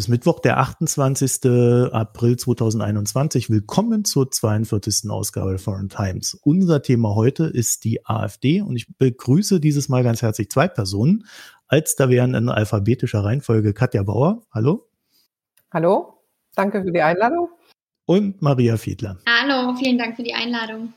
Heute ist Mittwoch, der 28. April 2021. Willkommen zur 42. Ausgabe der Foreign Times. Unser Thema heute ist die AfD und ich begrüße dieses Mal ganz herzlich zwei Personen. Als da wären in alphabetischer Reihenfolge Katja Bauer. Hallo. Hallo. Danke für die Einladung. Und Maria Fiedler. Hallo, vielen Dank für die Einladung.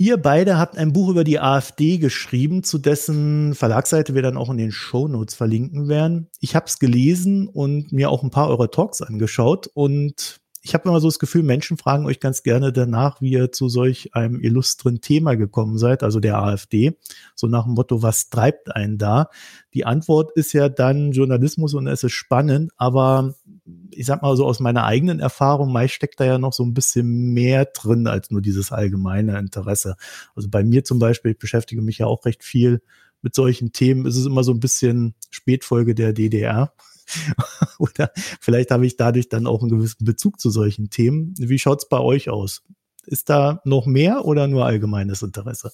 Ihr beide habt ein Buch über die AfD geschrieben, zu dessen Verlagsseite wir dann auch in den Show Notes verlinken werden. Ich habe es gelesen und mir auch ein paar eurer Talks angeschaut und ich habe immer so das Gefühl, Menschen fragen euch ganz gerne danach, wie ihr zu solch einem illustren Thema gekommen seid, also der AfD. So nach dem Motto, was treibt einen da? Die Antwort ist ja dann Journalismus und es ist spannend, aber ich sag mal so aus meiner eigenen Erfahrung, meist steckt da ja noch so ein bisschen mehr drin als nur dieses allgemeine Interesse. Also bei mir zum Beispiel, ich beschäftige mich ja auch recht viel mit solchen Themen, ist es immer so ein bisschen Spätfolge der DDR. Oder vielleicht habe ich dadurch dann auch einen gewissen Bezug zu solchen Themen. Wie schaut's bei euch aus? Ist da noch mehr oder nur allgemeines Interesse?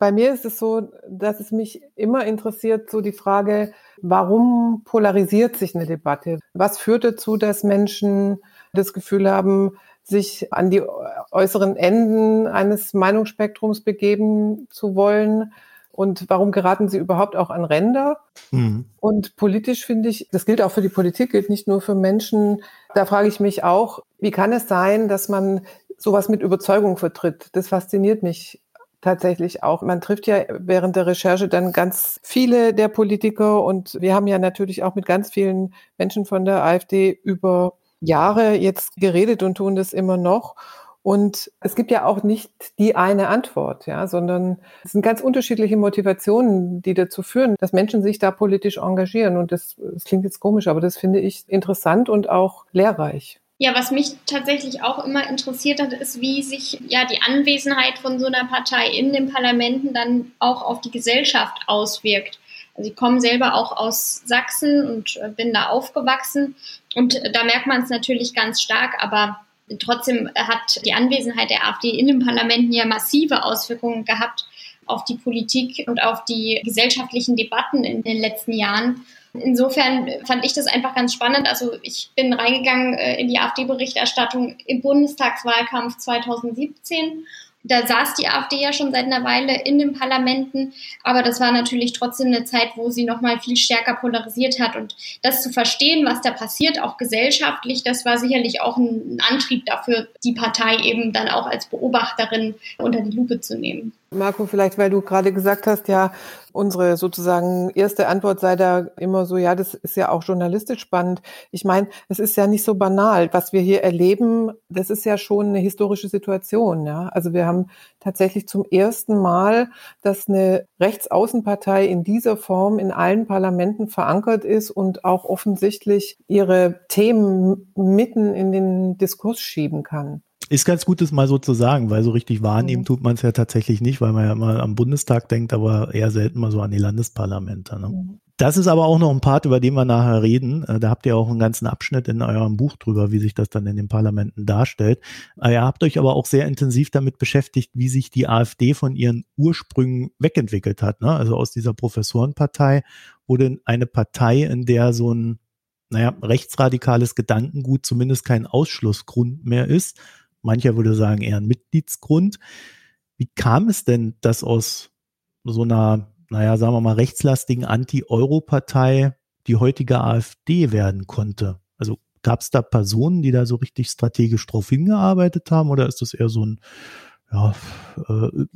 Bei mir ist es so, dass es mich immer interessiert, so die Frage, warum polarisiert sich eine Debatte? Was führt dazu, dass Menschen das Gefühl haben, sich an die äußeren Enden eines Meinungsspektrums begeben zu wollen? und warum geraten sie überhaupt auch an Ränder? Mhm. Und politisch finde ich, das gilt auch für die Politik, gilt nicht nur für Menschen. Da frage ich mich auch, wie kann es sein, dass man sowas mit Überzeugung vertritt? Das fasziniert mich tatsächlich auch. Man trifft ja während der Recherche dann ganz viele der Politiker und wir haben ja natürlich auch mit ganz vielen Menschen von der AfD über Jahre jetzt geredet und tun das immer noch. Und es gibt ja auch nicht die eine Antwort, ja, sondern es sind ganz unterschiedliche Motivationen, die dazu führen, dass Menschen sich da politisch engagieren. Und das, das klingt jetzt komisch, aber das finde ich interessant und auch lehrreich. Ja, was mich tatsächlich auch immer interessiert hat, ist, wie sich ja die Anwesenheit von so einer Partei in den Parlamenten dann auch auf die Gesellschaft auswirkt. Also ich komme selber auch aus Sachsen und äh, bin da aufgewachsen und äh, da merkt man es natürlich ganz stark, aber Trotzdem hat die Anwesenheit der AfD in den Parlamenten ja massive Auswirkungen gehabt auf die Politik und auf die gesellschaftlichen Debatten in den letzten Jahren. Insofern fand ich das einfach ganz spannend. Also ich bin reingegangen äh, in die AfD-Berichterstattung im Bundestagswahlkampf 2017 da saß die AfD ja schon seit einer Weile in den Parlamenten, aber das war natürlich trotzdem eine Zeit, wo sie noch mal viel stärker polarisiert hat und das zu verstehen, was da passiert, auch gesellschaftlich, das war sicherlich auch ein Antrieb dafür, die Partei eben dann auch als Beobachterin unter die Lupe zu nehmen. Marco, vielleicht weil du gerade gesagt hast, ja, unsere sozusagen erste Antwort sei da immer so, ja, das ist ja auch journalistisch spannend. Ich meine, es ist ja nicht so banal. Was wir hier erleben, das ist ja schon eine historische Situation. Ja? Also wir haben tatsächlich zum ersten Mal, dass eine Rechtsaußenpartei in dieser Form in allen Parlamenten verankert ist und auch offensichtlich ihre Themen mitten in den Diskurs schieben kann. Ist ganz gut, das mal so zu sagen, weil so richtig wahrnehmen mhm. tut man es ja tatsächlich nicht, weil man ja immer am Bundestag denkt, aber eher selten mal so an die Landesparlamente. Ne? Mhm. Das ist aber auch noch ein Part, über den wir nachher reden. Äh, da habt ihr auch einen ganzen Abschnitt in eurem Buch drüber, wie sich das dann in den Parlamenten darstellt. Äh, ihr habt euch aber auch sehr intensiv damit beschäftigt, wie sich die AfD von ihren Ursprüngen wegentwickelt hat. Ne? Also aus dieser Professorenpartei wurde eine Partei, in der so ein naja, rechtsradikales Gedankengut zumindest kein Ausschlussgrund mehr ist, mancher würde sagen eher ein Mitgliedsgrund. Wie kam es denn, dass aus so einer, naja, sagen wir mal, rechtslastigen Anti-Euro-Partei die heutige AfD werden konnte? Also gab es da Personen, die da so richtig strategisch drauf hingearbeitet haben oder ist das eher so ein, ja, äh,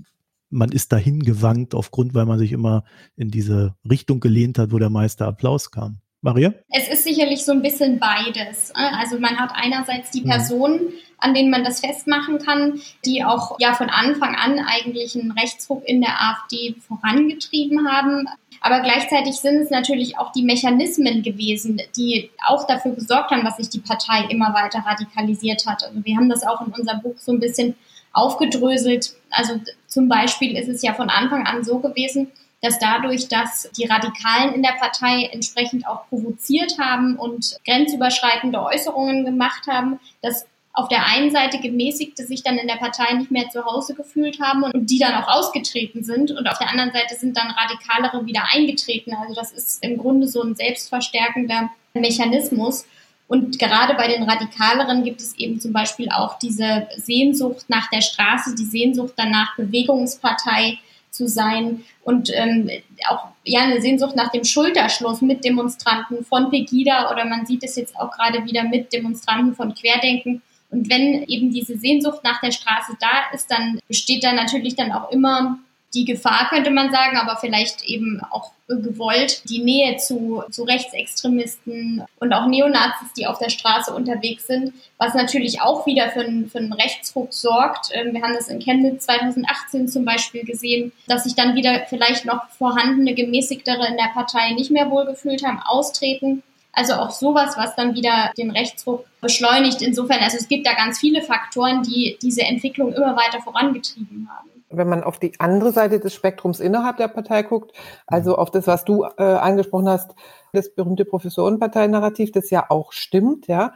man ist dahin gewankt aufgrund, weil man sich immer in diese Richtung gelehnt hat, wo der meiste Applaus kam? Maria? Es ist sicherlich so ein bisschen beides. Also man hat einerseits die mhm. Personen, an denen man das festmachen kann, die auch ja von Anfang an eigentlich einen Rechtsruck in der AfD vorangetrieben haben. Aber gleichzeitig sind es natürlich auch die Mechanismen gewesen, die auch dafür gesorgt haben, dass sich die Partei immer weiter radikalisiert hat. Also wir haben das auch in unserem Buch so ein bisschen aufgedröselt. Also zum Beispiel ist es ja von Anfang an so gewesen, dass dadurch, dass die Radikalen in der Partei entsprechend auch provoziert haben und grenzüberschreitende Äußerungen gemacht haben, dass auf der einen Seite gemäßigte sich dann in der Partei nicht mehr zu Hause gefühlt haben und die dann auch ausgetreten sind und auf der anderen Seite sind dann Radikalere wieder eingetreten. Also das ist im Grunde so ein selbstverstärkender Mechanismus. Und gerade bei den Radikaleren gibt es eben zum Beispiel auch diese Sehnsucht nach der Straße, die Sehnsucht danach, Bewegungspartei zu sein und ähm, auch ja eine Sehnsucht nach dem Schulterschluss mit Demonstranten von Pegida oder man sieht es jetzt auch gerade wieder mit Demonstranten von Querdenken. Und wenn eben diese Sehnsucht nach der Straße da ist, dann besteht da natürlich dann auch immer die Gefahr, könnte man sagen, aber vielleicht eben auch gewollt, die Nähe zu, zu Rechtsextremisten und auch Neonazis, die auf der Straße unterwegs sind, was natürlich auch wieder für, einen, für einen Rechtsruck sorgt. Ähm, wir haben das in Chemnitz 2018 zum Beispiel gesehen, dass sich dann wieder vielleicht noch vorhandene Gemäßigtere in der Partei nicht mehr wohlgefühlt haben, austreten. Also auch sowas, was dann wieder den Rechtsruck beschleunigt. Insofern, also es gibt da ganz viele Faktoren, die diese Entwicklung immer weiter vorangetrieben haben wenn man auf die andere Seite des Spektrums innerhalb der Partei guckt, also auf das, was du äh, angesprochen hast, das berühmte Professorenparteinarrativ, das ja auch stimmt, ja.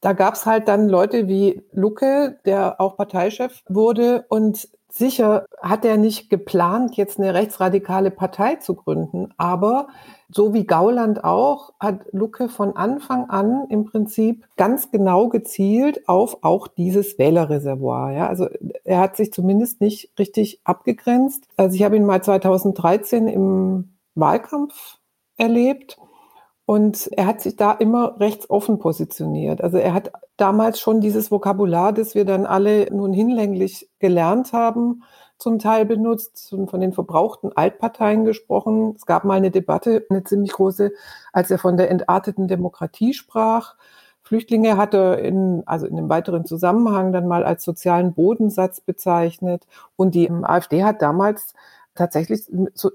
Da gab es halt dann Leute wie Lucke, der auch Parteichef wurde und Sicher hat er nicht geplant, jetzt eine rechtsradikale Partei zu gründen, aber so wie Gauland auch, hat Lucke von Anfang an im Prinzip ganz genau gezielt auf auch dieses Wählerreservoir. Ja, also er hat sich zumindest nicht richtig abgegrenzt. Also ich habe ihn mal 2013 im Wahlkampf erlebt und er hat sich da immer rechtsoffen positioniert. Also er hat damals schon dieses Vokabular, das wir dann alle nun hinlänglich gelernt haben, zum Teil benutzt und von den verbrauchten Altparteien gesprochen. Es gab mal eine Debatte, eine ziemlich große, als er von der entarteten Demokratie sprach. Flüchtlinge hat er in, also in einem weiteren Zusammenhang dann mal als sozialen Bodensatz bezeichnet. Und die AfD hat damals tatsächlich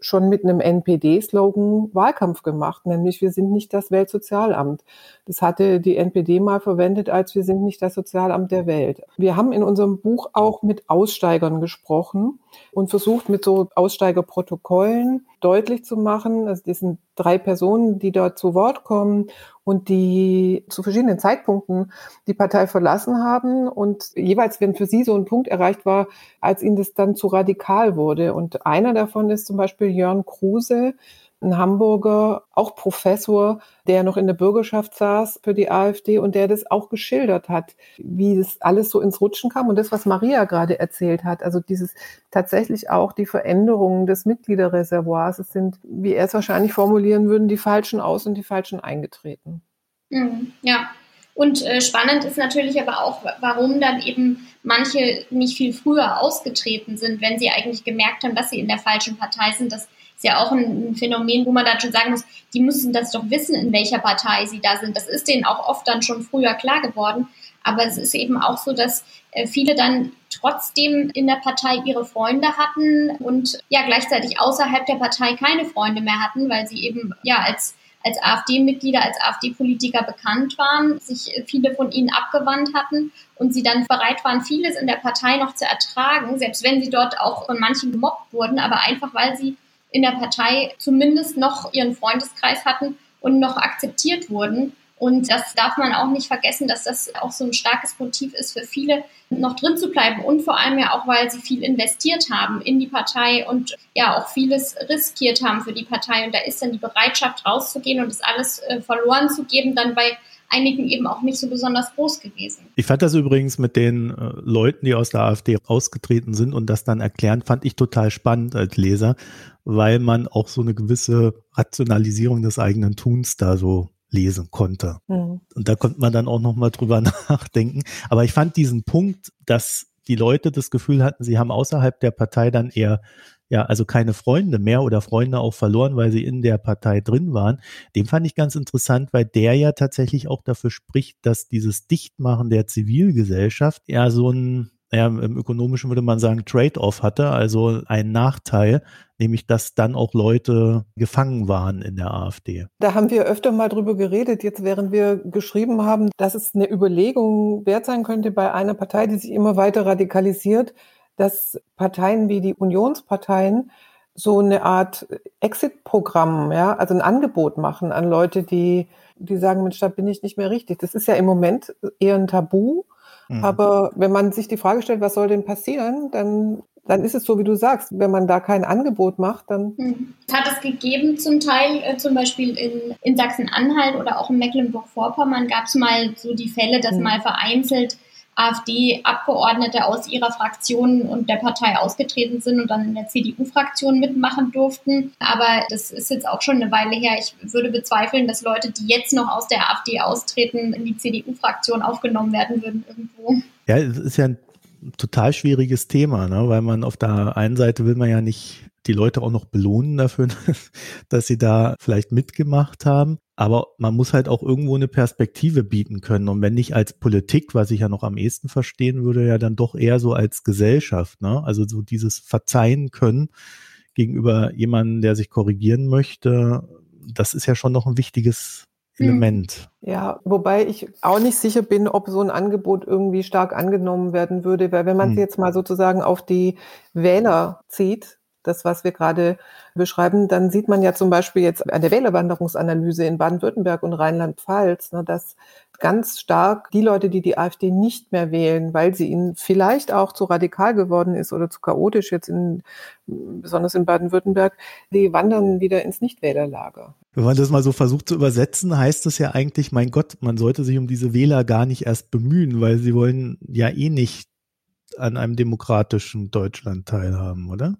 schon mit einem NPD-Slogan Wahlkampf gemacht, nämlich wir sind nicht das Weltsozialamt. Das hatte die NPD mal verwendet als wir sind nicht das Sozialamt der Welt. Wir haben in unserem Buch auch mit Aussteigern gesprochen und versucht mit so Aussteigerprotokollen deutlich zu machen, also das sind drei Personen, die dort zu Wort kommen und die zu verschiedenen Zeitpunkten die Partei verlassen haben und jeweils, wenn für sie so ein Punkt erreicht war, als ihnen das dann zu radikal wurde. Und einer davon ist zum Beispiel Jörn Kruse, ein Hamburger, auch Professor, der noch in der Bürgerschaft saß für die AfD und der das auch geschildert hat, wie das alles so ins Rutschen kam und das, was Maria gerade erzählt hat, also dieses tatsächlich auch die Veränderungen des Mitgliederreservoirs, es sind, wie er es wahrscheinlich formulieren würden, die Falschen aus und die Falschen eingetreten. Mhm, ja, und äh, spannend ist natürlich aber auch, warum dann eben manche nicht viel früher ausgetreten sind, wenn sie eigentlich gemerkt haben, dass sie in der falschen Partei sind. Das ist ja auch ein, Phänomen, wo man dann schon sagen muss, die müssen das doch wissen, in welcher Partei sie da sind. Das ist denen auch oft dann schon früher klar geworden. Aber es ist eben auch so, dass äh, viele dann trotzdem in der Partei ihre Freunde hatten und ja gleichzeitig außerhalb der Partei keine Freunde mehr hatten, weil sie eben ja als als AfD-Mitglieder, als AfD-Politiker bekannt waren, sich viele von ihnen abgewandt hatten und sie dann bereit waren, vieles in der Partei noch zu ertragen, selbst wenn sie dort auch von manchen gemobbt wurden, aber einfach weil sie in der Partei zumindest noch ihren Freundeskreis hatten und noch akzeptiert wurden. Und das darf man auch nicht vergessen, dass das auch so ein starkes Motiv ist für viele, noch drin zu bleiben. Und vor allem ja auch, weil sie viel investiert haben in die Partei und ja auch vieles riskiert haben für die Partei. Und da ist dann die Bereitschaft rauszugehen und das alles äh, verloren zu geben, dann bei einigen eben auch nicht so besonders groß gewesen. Ich fand das übrigens mit den äh, Leuten, die aus der AfD ausgetreten sind und das dann erklären, fand ich total spannend als Leser, weil man auch so eine gewisse Rationalisierung des eigenen Tuns da so lesen konnte. Mhm. Und da konnte man dann auch nochmal drüber nachdenken. Aber ich fand diesen Punkt, dass die Leute das Gefühl hatten, sie haben außerhalb der Partei dann eher ja, also keine Freunde mehr oder Freunde auch verloren, weil sie in der Partei drin waren. Den fand ich ganz interessant, weil der ja tatsächlich auch dafür spricht, dass dieses Dichtmachen der Zivilgesellschaft ja so ein, ja, im ökonomischen würde man sagen, Trade-off hatte, also ein Nachteil, nämlich dass dann auch Leute gefangen waren in der AfD. Da haben wir öfter mal drüber geredet, jetzt während wir geschrieben haben, dass es eine Überlegung wert sein könnte bei einer Partei, die sich immer weiter radikalisiert, dass Parteien wie die Unionsparteien so eine Art Exit-Programm, ja, also ein Angebot machen an Leute, die, die sagen, Mensch, da bin ich nicht mehr richtig. Das ist ja im Moment eher ein Tabu. Mhm. Aber wenn man sich die Frage stellt, was soll denn passieren, dann dann ist es so, wie du sagst, wenn man da kein Angebot macht, dann. Mhm. Hat es gegeben zum Teil, äh, zum Beispiel in, in Sachsen-Anhalt oder auch in Mecklenburg-Vorpommern gab es mal so die Fälle, dass mhm. mal vereinzelt AfD-Abgeordnete aus ihrer Fraktion und der Partei ausgetreten sind und dann in der CDU-Fraktion mitmachen durften. Aber das ist jetzt auch schon eine Weile her. Ich würde bezweifeln, dass Leute, die jetzt noch aus der AfD austreten, in die CDU-Fraktion aufgenommen werden würden irgendwo. Ja, es ist ja ein total schwieriges Thema, ne? weil man auf der einen Seite will man ja nicht die Leute auch noch belohnen dafür, dass sie da vielleicht mitgemacht haben. Aber man muss halt auch irgendwo eine Perspektive bieten können. Und wenn nicht als Politik, was ich ja noch am ehesten verstehen würde, ja dann doch eher so als Gesellschaft. Ne? Also so dieses Verzeihen können gegenüber jemandem, der sich korrigieren möchte, das ist ja schon noch ein wichtiges hm. Element. Ja, wobei ich auch nicht sicher bin, ob so ein Angebot irgendwie stark angenommen werden würde, weil wenn man es hm. jetzt mal sozusagen auf die Wähler zieht, das, was wir gerade beschreiben, dann sieht man ja zum Beispiel jetzt an der Wählerwanderungsanalyse in Baden-Württemberg und Rheinland-Pfalz, ne, dass ganz stark die Leute, die die AfD nicht mehr wählen, weil sie ihnen vielleicht auch zu radikal geworden ist oder zu chaotisch jetzt in, besonders in Baden-Württemberg, die wandern wieder ins Nichtwählerlager. Wenn man das mal so versucht zu übersetzen, heißt das ja eigentlich, mein Gott, man sollte sich um diese Wähler gar nicht erst bemühen, weil sie wollen ja eh nicht an einem demokratischen Deutschland teilhaben, oder?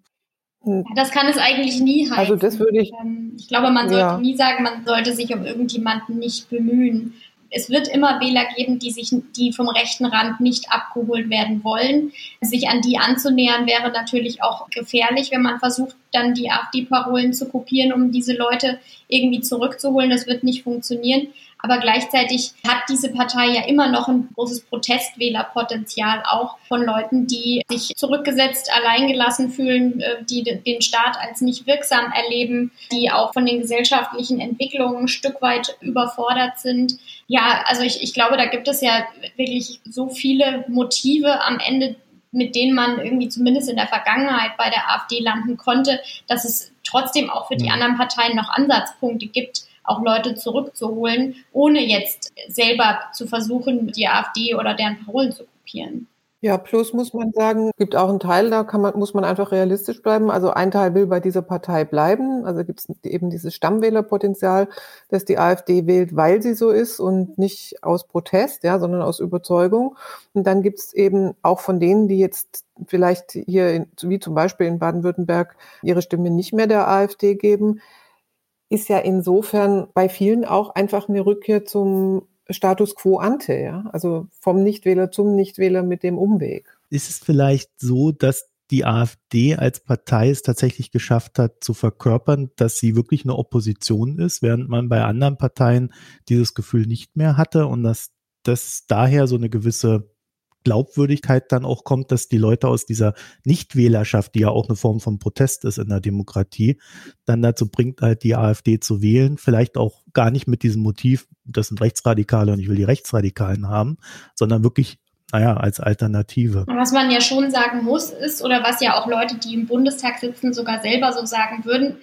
Das kann es eigentlich nie heißen. Also das würde ich. Ähm, ich glaube, man sollte ja. nie sagen, man sollte sich um irgendjemanden nicht bemühen. Es wird immer Wähler geben, die sich, die vom rechten Rand nicht abgeholt werden wollen. Sich an die anzunähern wäre natürlich auch gefährlich, wenn man versucht, dann die AfD-Parolen zu kopieren, um diese Leute irgendwie zurückzuholen. Das wird nicht funktionieren. Aber gleichzeitig hat diese Partei ja immer noch ein großes Protestwählerpotenzial auch von Leuten, die sich zurückgesetzt, alleingelassen fühlen, äh, die den Staat als nicht wirksam erleben, die auch von den gesellschaftlichen Entwicklungen ein Stück weit überfordert sind. Ja, also ich, ich glaube, da gibt es ja wirklich so viele Motive am Ende, mit denen man irgendwie zumindest in der Vergangenheit bei der AfD landen konnte, dass es trotzdem auch für die mhm. anderen Parteien noch Ansatzpunkte gibt, auch Leute zurückzuholen, ohne jetzt selber zu versuchen, die AfD oder deren Parolen zu kopieren. Ja, plus muss man sagen, gibt auch einen Teil, da kann man, muss man einfach realistisch bleiben. Also ein Teil will bei dieser Partei bleiben. Also gibt es eben dieses Stammwählerpotenzial, dass die AfD wählt, weil sie so ist und nicht aus Protest, ja, sondern aus Überzeugung. Und dann gibt es eben auch von denen, die jetzt vielleicht hier, in, wie zum Beispiel in Baden-Württemberg, ihre Stimme nicht mehr der AfD geben, ist ja insofern bei vielen auch einfach eine Rückkehr zum Status quo ante, ja, also vom Nichtwähler zum Nichtwähler mit dem Umweg. Ist es vielleicht so, dass die AfD als Partei es tatsächlich geschafft hat zu verkörpern, dass sie wirklich eine Opposition ist, während man bei anderen Parteien dieses Gefühl nicht mehr hatte und dass das daher so eine gewisse Glaubwürdigkeit dann auch kommt, dass die Leute aus dieser Nichtwählerschaft, die ja auch eine Form von Protest ist in der Demokratie, dann dazu bringt, halt die AfD zu wählen. Vielleicht auch gar nicht mit diesem Motiv, das sind Rechtsradikale und ich will die Rechtsradikalen haben, sondern wirklich naja, als Alternative. Was man ja schon sagen muss, ist, oder was ja auch Leute, die im Bundestag sitzen, sogar selber so sagen würden,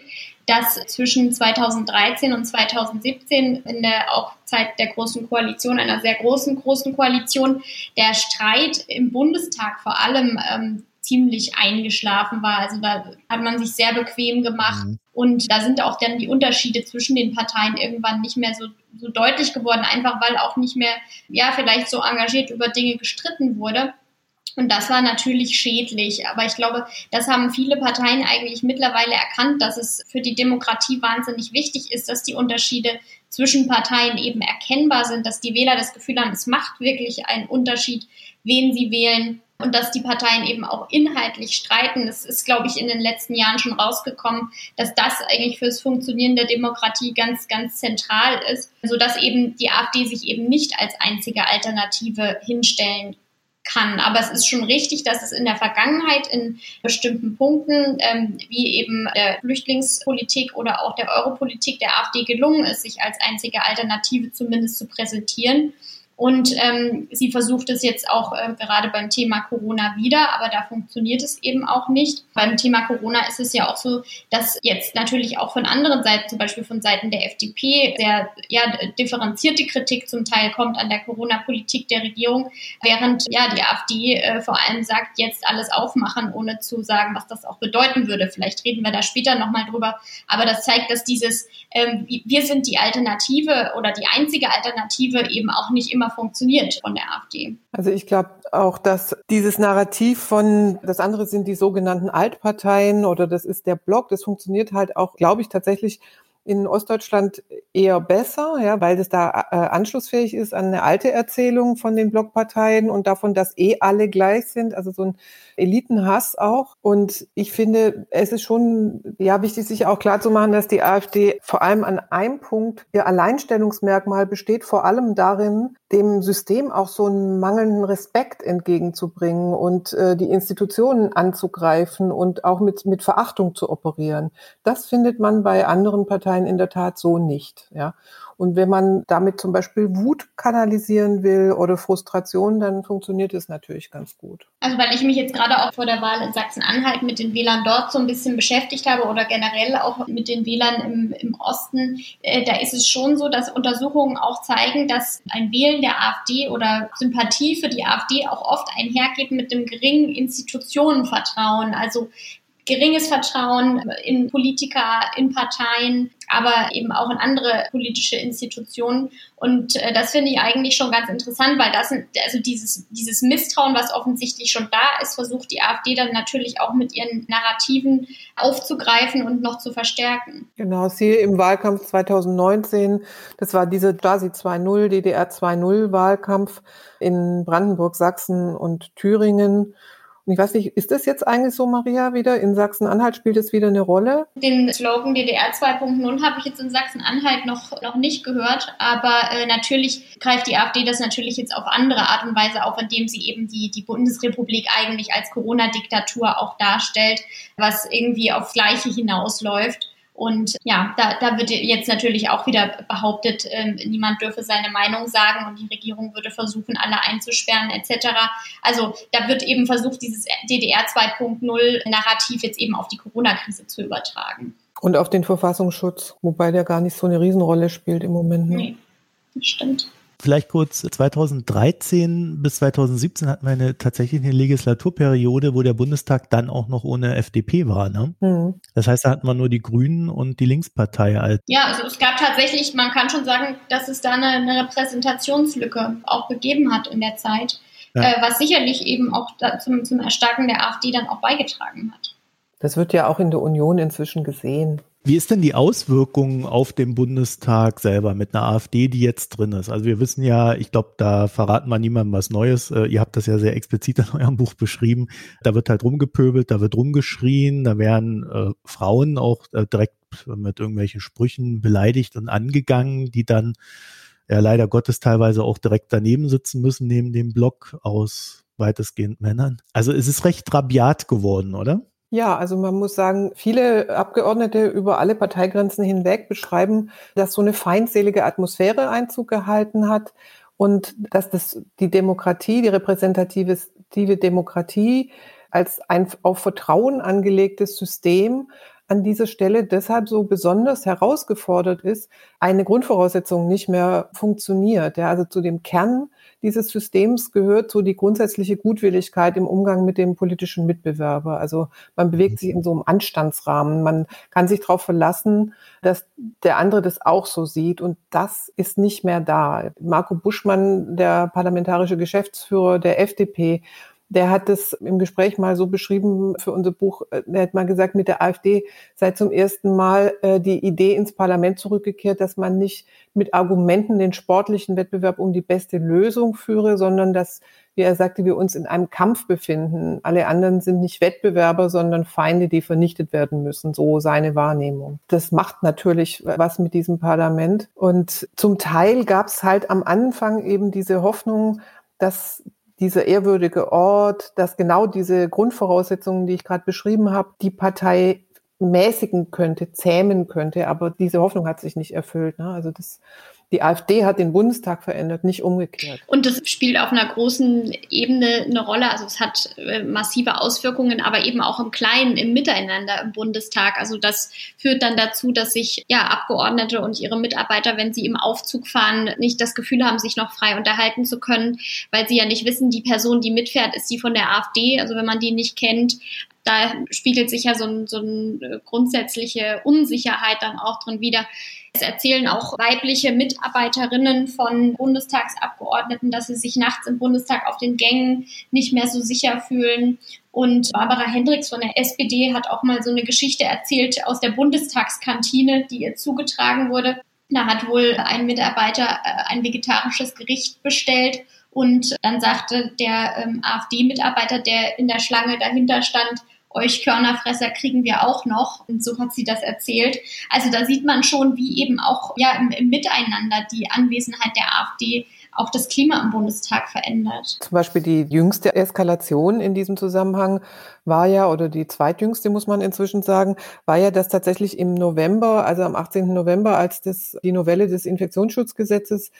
dass zwischen 2013 und 2017 in der auch Zeit der großen Koalition, einer sehr großen, großen Koalition, der Streit im Bundestag vor allem ähm, ziemlich eingeschlafen war. Also da hat man sich sehr bequem gemacht. Mhm. Und da sind auch dann die Unterschiede zwischen den Parteien irgendwann nicht mehr so, so deutlich geworden, einfach weil auch nicht mehr, ja, vielleicht so engagiert über Dinge gestritten wurde. Und das war natürlich schädlich. Aber ich glaube, das haben viele Parteien eigentlich mittlerweile erkannt, dass es für die Demokratie wahnsinnig wichtig ist, dass die Unterschiede zwischen Parteien eben erkennbar sind, dass die Wähler das Gefühl haben, es macht wirklich einen Unterschied, wen sie wählen und dass die Parteien eben auch inhaltlich streiten. Es ist, glaube ich, in den letzten Jahren schon rausgekommen, dass das eigentlich fürs Funktionieren der Demokratie ganz, ganz zentral ist, sodass eben die AfD sich eben nicht als einzige Alternative hinstellen kann. Aber es ist schon richtig, dass es in der Vergangenheit in bestimmten Punkten, ähm, wie eben der Flüchtlingspolitik oder auch der Europolitik der AfD gelungen ist, sich als einzige Alternative zumindest zu präsentieren. Und ähm, sie versucht es jetzt auch äh, gerade beim Thema Corona wieder, aber da funktioniert es eben auch nicht. Beim Thema Corona ist es ja auch so, dass jetzt natürlich auch von anderen Seiten, zum Beispiel von Seiten der FDP, sehr ja, differenzierte Kritik zum Teil kommt an der Corona-Politik der Regierung, während ja die AfD äh, vor allem sagt, jetzt alles aufmachen, ohne zu sagen, was das auch bedeuten würde. Vielleicht reden wir da später nochmal drüber. Aber das zeigt, dass dieses, ähm, wir sind die Alternative oder die einzige Alternative eben auch nicht immer funktioniert von der AfD. Also ich glaube auch, dass dieses Narrativ von, das andere sind die sogenannten Altparteien oder das ist der Block, das funktioniert halt auch, glaube ich, tatsächlich in Ostdeutschland eher besser, ja, weil das da äh, anschlussfähig ist an eine alte Erzählung von den Blockparteien und davon, dass eh alle gleich sind, also so ein Elitenhass auch. Und ich finde, es ist schon ja wichtig, sich auch klar zu machen, dass die AfD vor allem an einem Punkt ihr Alleinstellungsmerkmal besteht, vor allem darin, dem System auch so einen mangelnden Respekt entgegenzubringen und äh, die Institutionen anzugreifen und auch mit, mit Verachtung zu operieren. Das findet man bei anderen Parteien in der Tat so nicht. Ja. Und wenn man damit zum Beispiel Wut kanalisieren will oder Frustration, dann funktioniert es natürlich ganz gut. Also weil ich mich jetzt gerade auch vor der Wahl in Sachsen-Anhalt mit den Wählern dort so ein bisschen beschäftigt habe oder generell auch mit den Wählern im, im Osten, äh, da ist es schon so, dass Untersuchungen auch zeigen, dass ein Wählen der AfD oder Sympathie für die AfD auch oft einhergeht mit dem geringen Institutionenvertrauen. Also geringes Vertrauen in Politiker, in Parteien, aber eben auch in andere politische Institutionen. Und äh, das finde ich eigentlich schon ganz interessant, weil das, also dieses, dieses Misstrauen, was offensichtlich schon da ist, versucht die AfD dann natürlich auch mit ihren Narrativen aufzugreifen und noch zu verstärken. Genau, sie im Wahlkampf 2019, das war diese Stasi 2.0, DDR 2.0 Wahlkampf in Brandenburg, Sachsen und Thüringen. Ich weiß nicht, ist das jetzt eigentlich so, Maria, wieder? In Sachsen-Anhalt spielt es wieder eine Rolle? Den Slogan DDR 2.0 habe ich jetzt in Sachsen-Anhalt noch, noch nicht gehört, aber äh, natürlich greift die AfD das natürlich jetzt auf andere Art und Weise auf, indem sie eben die, die Bundesrepublik eigentlich als Corona-Diktatur auch darstellt, was irgendwie aufs Gleiche hinausläuft. Und ja, da, da wird jetzt natürlich auch wieder behauptet, äh, niemand dürfe seine Meinung sagen und die Regierung würde versuchen, alle einzusperren etc. Also da wird eben versucht, dieses DDR 2.0 Narrativ jetzt eben auf die Corona-Krise zu übertragen. Und auf den Verfassungsschutz, wobei der gar nicht so eine Riesenrolle spielt im Moment. Ne? Nee, das stimmt. Vielleicht kurz, 2013 bis 2017 hatten wir eine, tatsächlich eine Legislaturperiode, wo der Bundestag dann auch noch ohne FDP war. Ne? Mhm. Das heißt, da hatten wir nur die Grünen und die Linkspartei als. Ja, also es gab tatsächlich, man kann schon sagen, dass es da eine, eine Repräsentationslücke auch gegeben hat in der Zeit, ja. äh, was sicherlich eben auch zum, zum Erstarken der AfD dann auch beigetragen hat. Das wird ja auch in der Union inzwischen gesehen. Wie ist denn die Auswirkung auf den Bundestag selber mit einer AfD, die jetzt drin ist? Also wir wissen ja, ich glaube, da verraten wir niemandem was Neues. Äh, ihr habt das ja sehr explizit in eurem Buch beschrieben. Da wird halt rumgepöbelt, da wird rumgeschrien, da werden äh, Frauen auch äh, direkt mit irgendwelchen Sprüchen beleidigt und angegangen, die dann ja leider Gottes teilweise auch direkt daneben sitzen müssen, neben dem Block aus weitestgehend Männern. Also es ist recht rabiat geworden, oder? Ja, also man muss sagen, viele Abgeordnete über alle Parteigrenzen hinweg beschreiben, dass so eine feindselige Atmosphäre Einzug gehalten hat und dass das die Demokratie, die repräsentative Demokratie als ein auf Vertrauen angelegtes System an dieser Stelle deshalb so besonders herausgefordert ist, eine Grundvoraussetzung nicht mehr funktioniert. Ja, also zu dem Kern dieses Systems gehört so die grundsätzliche Gutwilligkeit im Umgang mit dem politischen Mitbewerber. Also man bewegt sich in so einem Anstandsrahmen. Man kann sich darauf verlassen, dass der andere das auch so sieht. Und das ist nicht mehr da. Marco Buschmann, der parlamentarische Geschäftsführer der FDP, der hat es im Gespräch mal so beschrieben für unser Buch. Äh, er hat mal gesagt, mit der AfD sei zum ersten Mal äh, die Idee ins Parlament zurückgekehrt, dass man nicht mit Argumenten den sportlichen Wettbewerb um die beste Lösung führe, sondern dass, wie er sagte, wir uns in einem Kampf befinden. Alle anderen sind nicht Wettbewerber, sondern Feinde, die vernichtet werden müssen. So seine Wahrnehmung. Das macht natürlich was mit diesem Parlament. Und zum Teil gab es halt am Anfang eben diese Hoffnung, dass dieser ehrwürdige Ort, dass genau diese Grundvoraussetzungen, die ich gerade beschrieben habe, die Partei mäßigen könnte, zähmen könnte. Aber diese Hoffnung hat sich nicht erfüllt. Ne? Also das die AfD hat den Bundestag verändert, nicht umgekehrt. Und das spielt auf einer großen Ebene eine Rolle. Also es hat äh, massive Auswirkungen, aber eben auch im Kleinen, im Miteinander im Bundestag. Also das führt dann dazu, dass sich ja Abgeordnete und ihre Mitarbeiter, wenn sie im Aufzug fahren, nicht das Gefühl haben, sich noch frei unterhalten zu können, weil sie ja nicht wissen, die Person, die mitfährt, ist die von der AfD. Also wenn man die nicht kennt, da spiegelt sich ja so, ein, so eine grundsätzliche Unsicherheit dann auch drin wieder. Es erzählen auch weibliche Mitarbeiterinnen von Bundestagsabgeordneten, dass sie sich nachts im Bundestag auf den Gängen nicht mehr so sicher fühlen. Und Barbara Hendricks von der SPD hat auch mal so eine Geschichte erzählt aus der Bundestagskantine, die ihr zugetragen wurde. Da hat wohl ein Mitarbeiter äh, ein vegetarisches Gericht bestellt und dann sagte der ähm, AfD-Mitarbeiter, der in der Schlange dahinter stand, euch Körnerfresser kriegen wir auch noch. Und so hat sie das erzählt. Also da sieht man schon, wie eben auch ja im, im Miteinander die Anwesenheit der AfD auch das Klima im Bundestag verändert. Zum Beispiel die jüngste Eskalation in diesem Zusammenhang war ja, oder die zweitjüngste muss man inzwischen sagen, war ja, dass tatsächlich im November, also am 18. November, als das, die Novelle des Infektionsschutzgesetzes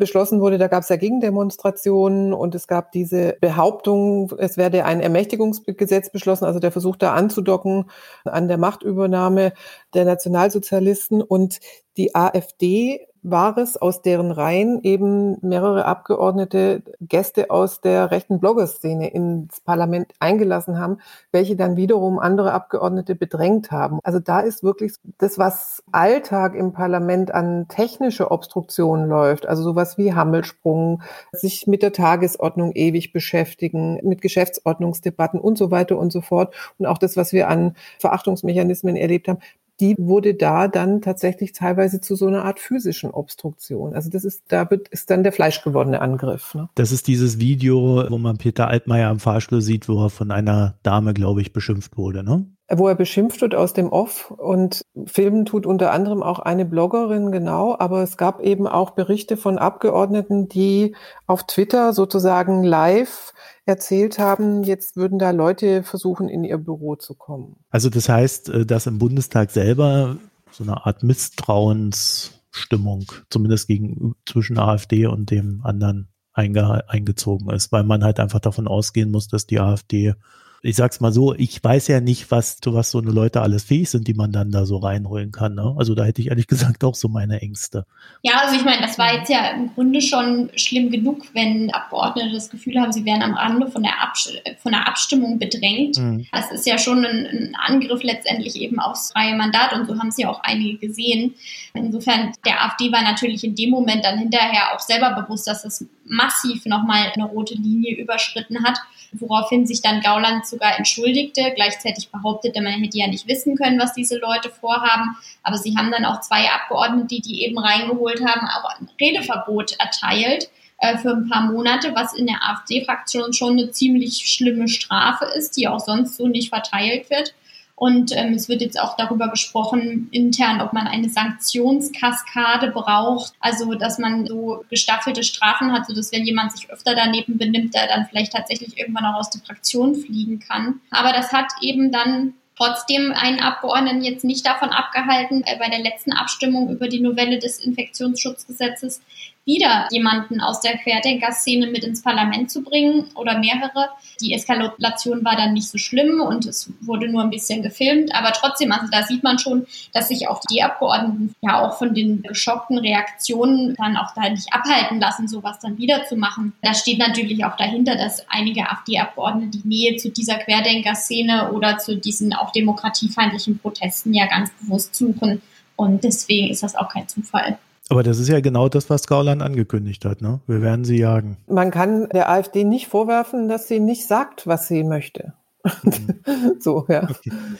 beschlossen wurde, da gab es ja Gegendemonstrationen und es gab diese Behauptung, es werde ein Ermächtigungsgesetz beschlossen, also der Versuch da anzudocken an der Machtübernahme der Nationalsozialisten. Und die AfD war es, aus deren Reihen eben mehrere Abgeordnete Gäste aus der rechten Bloggerszene ins Parlament eingelassen haben, welche dann wiederum andere Abgeordnete bedrängt haben. Also da ist wirklich das, was Alltag im Parlament an technischer Obstruktion läuft, also sowas wie Hammelsprung, sich mit der Tagesordnung ewig beschäftigen, mit Geschäftsordnungsdebatten und so weiter und so fort. Und auch das, was wir an Verachtungsmechanismen erlebt haben, die wurde da dann tatsächlich teilweise zu so einer Art physischen Obstruktion. Also das ist, da wird, ist dann der fleischgewordene Angriff. Ne? Das ist dieses Video, wo man Peter Altmaier am Fahrstuhl sieht, wo er von einer Dame, glaube ich, beschimpft wurde, ne? Wo er beschimpft wird aus dem Off und filmen tut unter anderem auch eine Bloggerin, genau. Aber es gab eben auch Berichte von Abgeordneten, die auf Twitter sozusagen live erzählt haben, jetzt würden da Leute versuchen, in ihr Büro zu kommen. Also das heißt, äh, dass im Bundestag selber so eine Art Misstrauensstimmung, zumindest gegen, zwischen AfD und dem anderen einge, eingezogen ist, weil man halt einfach davon ausgehen muss, dass die AfD ich sag's mal so, ich weiß ja nicht, was, zu was so eine Leute alles fähig sind, die man dann da so reinholen kann. Ne? Also da hätte ich ehrlich gesagt auch so meine Ängste. Ja, also ich meine, das war jetzt ja im Grunde schon schlimm genug, wenn Abgeordnete das Gefühl haben, sie wären am Rande von der, Abs von der Abstimmung bedrängt. Mhm. Das ist ja schon ein, ein, Angriff letztendlich eben aufs freie Mandat und so haben es ja auch einige gesehen. Insofern, der AfD war natürlich in dem Moment dann hinterher auch selber bewusst, dass das massiv nochmal eine rote Linie überschritten hat woraufhin sich dann Gauland sogar entschuldigte, gleichzeitig behauptete, man hätte ja nicht wissen können, was diese Leute vorhaben. Aber sie haben dann auch zwei Abgeordnete, die eben reingeholt haben, auch ein Redeverbot erteilt äh, für ein paar Monate, was in der AfD-Fraktion schon eine ziemlich schlimme Strafe ist, die auch sonst so nicht verteilt wird. Und ähm, es wird jetzt auch darüber gesprochen intern, ob man eine Sanktionskaskade braucht. Also, dass man so gestaffelte Strafen hat, sodass wenn jemand sich öfter daneben benimmt, der dann vielleicht tatsächlich irgendwann auch aus der Fraktion fliegen kann. Aber das hat eben dann trotzdem einen Abgeordneten jetzt nicht davon abgehalten, äh, bei der letzten Abstimmung über die Novelle des Infektionsschutzgesetzes wieder jemanden aus der Querdenker-Szene mit ins Parlament zu bringen oder mehrere. Die Eskalation war dann nicht so schlimm und es wurde nur ein bisschen gefilmt, aber trotzdem, also da sieht man schon, dass sich auch die Abgeordneten ja auch von den geschockten Reaktionen dann auch da nicht abhalten lassen, sowas dann wieder zu machen. Da steht natürlich auch dahinter, dass einige AfD-Abgeordnete die Nähe zu dieser Querdenker-Szene oder zu diesen auch demokratiefeindlichen Protesten ja ganz bewusst suchen. Und deswegen ist das auch kein Zufall. Aber das ist ja genau das, was Gauland angekündigt hat. Ne? Wir werden sie jagen. Man kann der AfD nicht vorwerfen, dass sie nicht sagt, was sie möchte. Mhm. so, ja.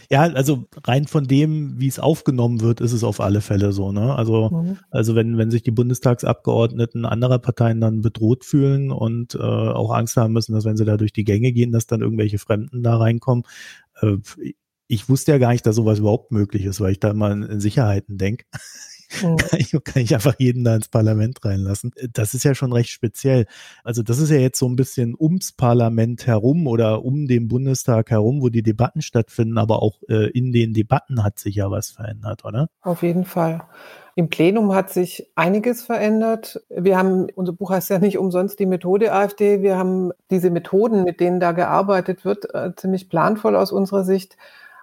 Ja, also rein von dem, wie es aufgenommen wird, ist es auf alle Fälle so. Ne? Also, mhm. also wenn, wenn sich die Bundestagsabgeordneten anderer Parteien dann bedroht fühlen und äh, auch Angst haben müssen, dass wenn sie da durch die Gänge gehen, dass dann irgendwelche Fremden da reinkommen. Äh, ich wusste ja gar nicht, dass sowas überhaupt möglich ist, weil ich da mal in Sicherheiten denke. Mhm. kann, ich, einfach jeden da ins Parlament reinlassen. Das ist ja schon recht speziell. Also das ist ja jetzt so ein bisschen ums Parlament herum oder um den Bundestag herum, wo die Debatten stattfinden, aber auch äh, in den Debatten hat sich ja was verändert, oder? Auf jeden Fall. Im Plenum hat sich einiges verändert. Wir haben, unser Buch heißt ja nicht umsonst die Methode AfD. Wir haben diese Methoden, mit denen da gearbeitet wird, äh, ziemlich planvoll aus unserer Sicht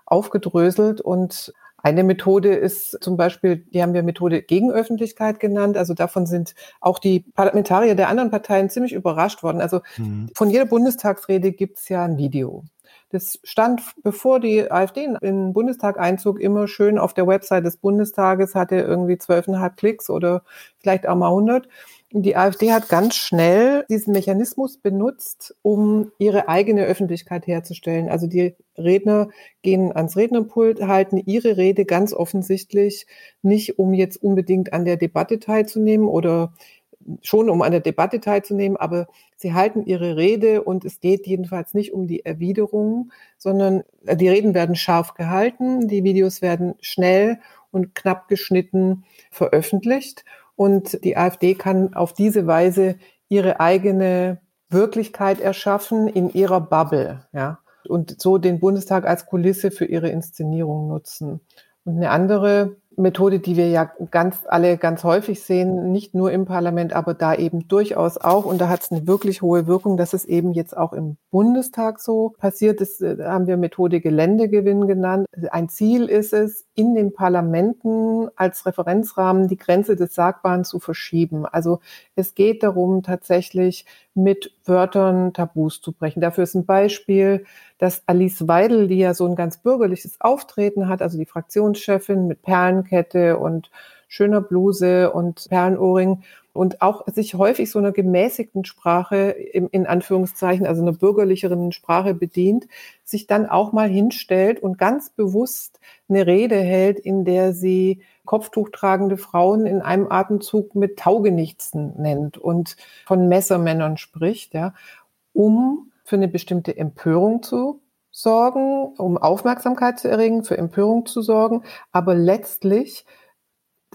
aufgedröselt und eine Methode ist zum Beispiel, die haben wir Methode Gegenöffentlichkeit genannt. Also davon sind auch die Parlamentarier der anderen Parteien ziemlich überrascht worden. Also mhm. von jeder Bundestagsrede gibt es ja ein Video. Das stand, bevor die AfD in den Bundestag einzog, immer schön auf der Website des Bundestages, hatte irgendwie zwölfeinhalb Klicks oder vielleicht auch mal hundert. Die AfD hat ganz schnell diesen Mechanismus benutzt, um ihre eigene Öffentlichkeit herzustellen. Also die Redner gehen ans Rednerpult, halten ihre Rede ganz offensichtlich nicht, um jetzt unbedingt an der Debatte teilzunehmen oder schon um an der Debatte teilzunehmen, aber sie halten ihre Rede und es geht jedenfalls nicht um die Erwiderung, sondern äh, die Reden werden scharf gehalten, die Videos werden schnell und knapp geschnitten veröffentlicht und die AfD kann auf diese Weise ihre eigene Wirklichkeit erschaffen in ihrer Bubble, ja, und so den Bundestag als Kulisse für ihre Inszenierung nutzen. Und eine andere Methode, die wir ja ganz alle ganz häufig sehen, nicht nur im Parlament, aber da eben durchaus auch. Und da hat es eine wirklich hohe Wirkung, dass es eben jetzt auch im Bundestag so passiert ist, äh, haben wir Methode Geländegewinn genannt. Ein Ziel ist es, in den Parlamenten als Referenzrahmen die Grenze des Sagbaren zu verschieben. Also es geht darum, tatsächlich mit Wörtern Tabus zu brechen. Dafür ist ein Beispiel, dass Alice Weidel, die ja so ein ganz bürgerliches Auftreten hat, also die Fraktionschefin mit Perlenkette und schöner Bluse und Perlenohrring und auch sich häufig so einer gemäßigten Sprache im, in Anführungszeichen, also einer bürgerlicheren Sprache bedient, sich dann auch mal hinstellt und ganz bewusst eine Rede hält, in der sie Kopftuch tragende Frauen in einem Atemzug mit Taugenichtsen nennt und von Messermännern spricht, ja, um für eine bestimmte Empörung zu sorgen, um Aufmerksamkeit zu erregen, für Empörung zu sorgen, aber letztlich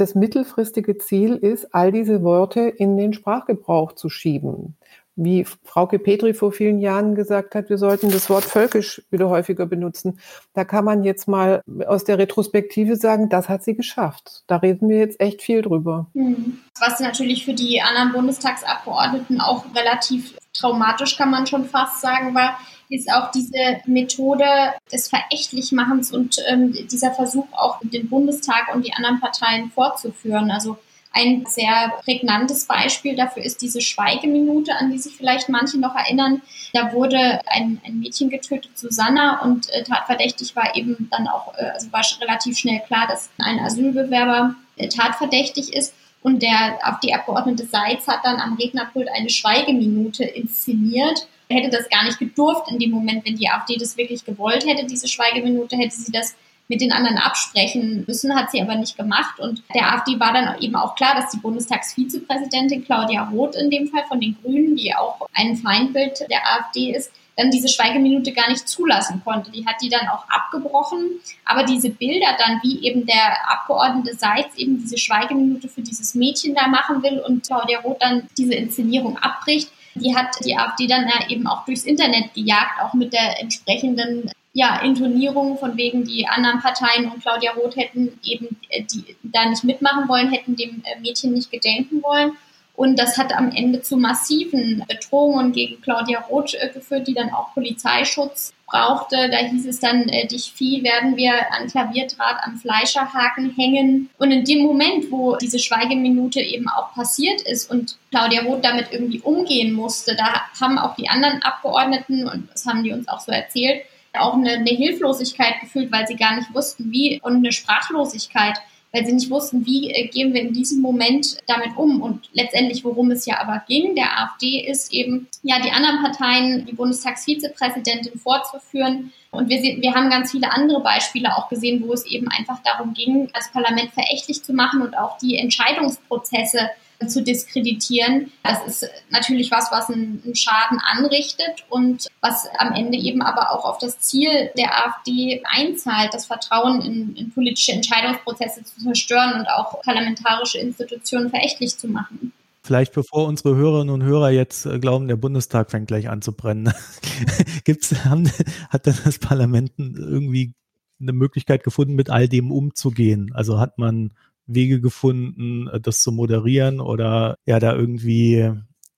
das mittelfristige Ziel ist, all diese Worte in den Sprachgebrauch zu schieben. Wie Frauke Petri vor vielen Jahren gesagt hat, wir sollten das Wort völkisch wieder häufiger benutzen. Da kann man jetzt mal aus der Retrospektive sagen, das hat sie geschafft. Da reden wir jetzt echt viel drüber. Mhm. Was natürlich für die anderen Bundestagsabgeordneten auch relativ traumatisch, kann man schon fast sagen, war, ist auch diese Methode des Verächtlichmachens und ähm, dieser Versuch auch den Bundestag und die anderen Parteien fortzuführen. Also ein sehr prägnantes Beispiel dafür ist diese Schweigeminute, an die sich vielleicht manche noch erinnern. Da wurde ein, ein Mädchen getötet, Susanna, und äh, tatverdächtig war eben dann auch, äh, also war relativ schnell klar, dass ein Asylbewerber äh, tatverdächtig ist. Und der auf die Abgeordnete Seitz hat dann am Rednerpult eine Schweigeminute inszeniert. Hätte das gar nicht gedurft in dem Moment, wenn die AfD das wirklich gewollt hätte, diese Schweigeminute, hätte sie das mit den anderen absprechen müssen, hat sie aber nicht gemacht. Und der AfD war dann eben auch klar, dass die Bundestagsvizepräsidentin Claudia Roth in dem Fall von den Grünen, die auch ein Feindbild der AfD ist, dann diese Schweigeminute gar nicht zulassen konnte. Die hat die dann auch abgebrochen. Aber diese Bilder dann, wie eben der Abgeordnete Seitz eben diese Schweigeminute für dieses Mädchen da machen will und Claudia Roth dann diese Inszenierung abbricht, die hat die AfD dann ja eben auch durchs Internet gejagt, auch mit der entsprechenden ja, Intonierung von wegen die anderen Parteien und Claudia Roth hätten eben äh, die da nicht mitmachen wollen, hätten dem äh, Mädchen nicht gedenken wollen. Und das hat am Ende zu massiven Bedrohungen gegen Claudia Roth äh, geführt, die dann auch Polizeischutz brauchte. Da hieß es dann, äh, dich Vieh werden wir an Klavierdraht am Fleischerhaken hängen. Und in dem Moment, wo diese Schweigeminute eben auch passiert ist und Claudia Roth damit irgendwie umgehen musste, da haben auch die anderen Abgeordneten, und das haben die uns auch so erzählt, auch eine, eine Hilflosigkeit gefühlt, weil sie gar nicht wussten, wie und eine Sprachlosigkeit weil sie nicht wussten, wie äh, gehen wir in diesem Moment damit um. Und letztendlich, worum es ja aber ging, der AfD, ist eben, ja, die anderen Parteien, die Bundestagsvizepräsidentin vorzuführen. Und wir, wir haben ganz viele andere Beispiele auch gesehen, wo es eben einfach darum ging, das Parlament verächtlich zu machen und auch die Entscheidungsprozesse zu diskreditieren. Das ist natürlich was, was einen Schaden anrichtet und was am Ende eben aber auch auf das Ziel der AfD einzahlt, das Vertrauen in, in politische Entscheidungsprozesse zu zerstören und auch parlamentarische Institutionen verächtlich zu machen. Vielleicht bevor unsere Hörerinnen und Hörer jetzt äh, glauben, der Bundestag fängt gleich an zu brennen. Gibt's, haben, hat denn das Parlament irgendwie eine Möglichkeit gefunden, mit all dem umzugehen? Also hat man Wege gefunden, äh, das zu moderieren oder ja, da irgendwie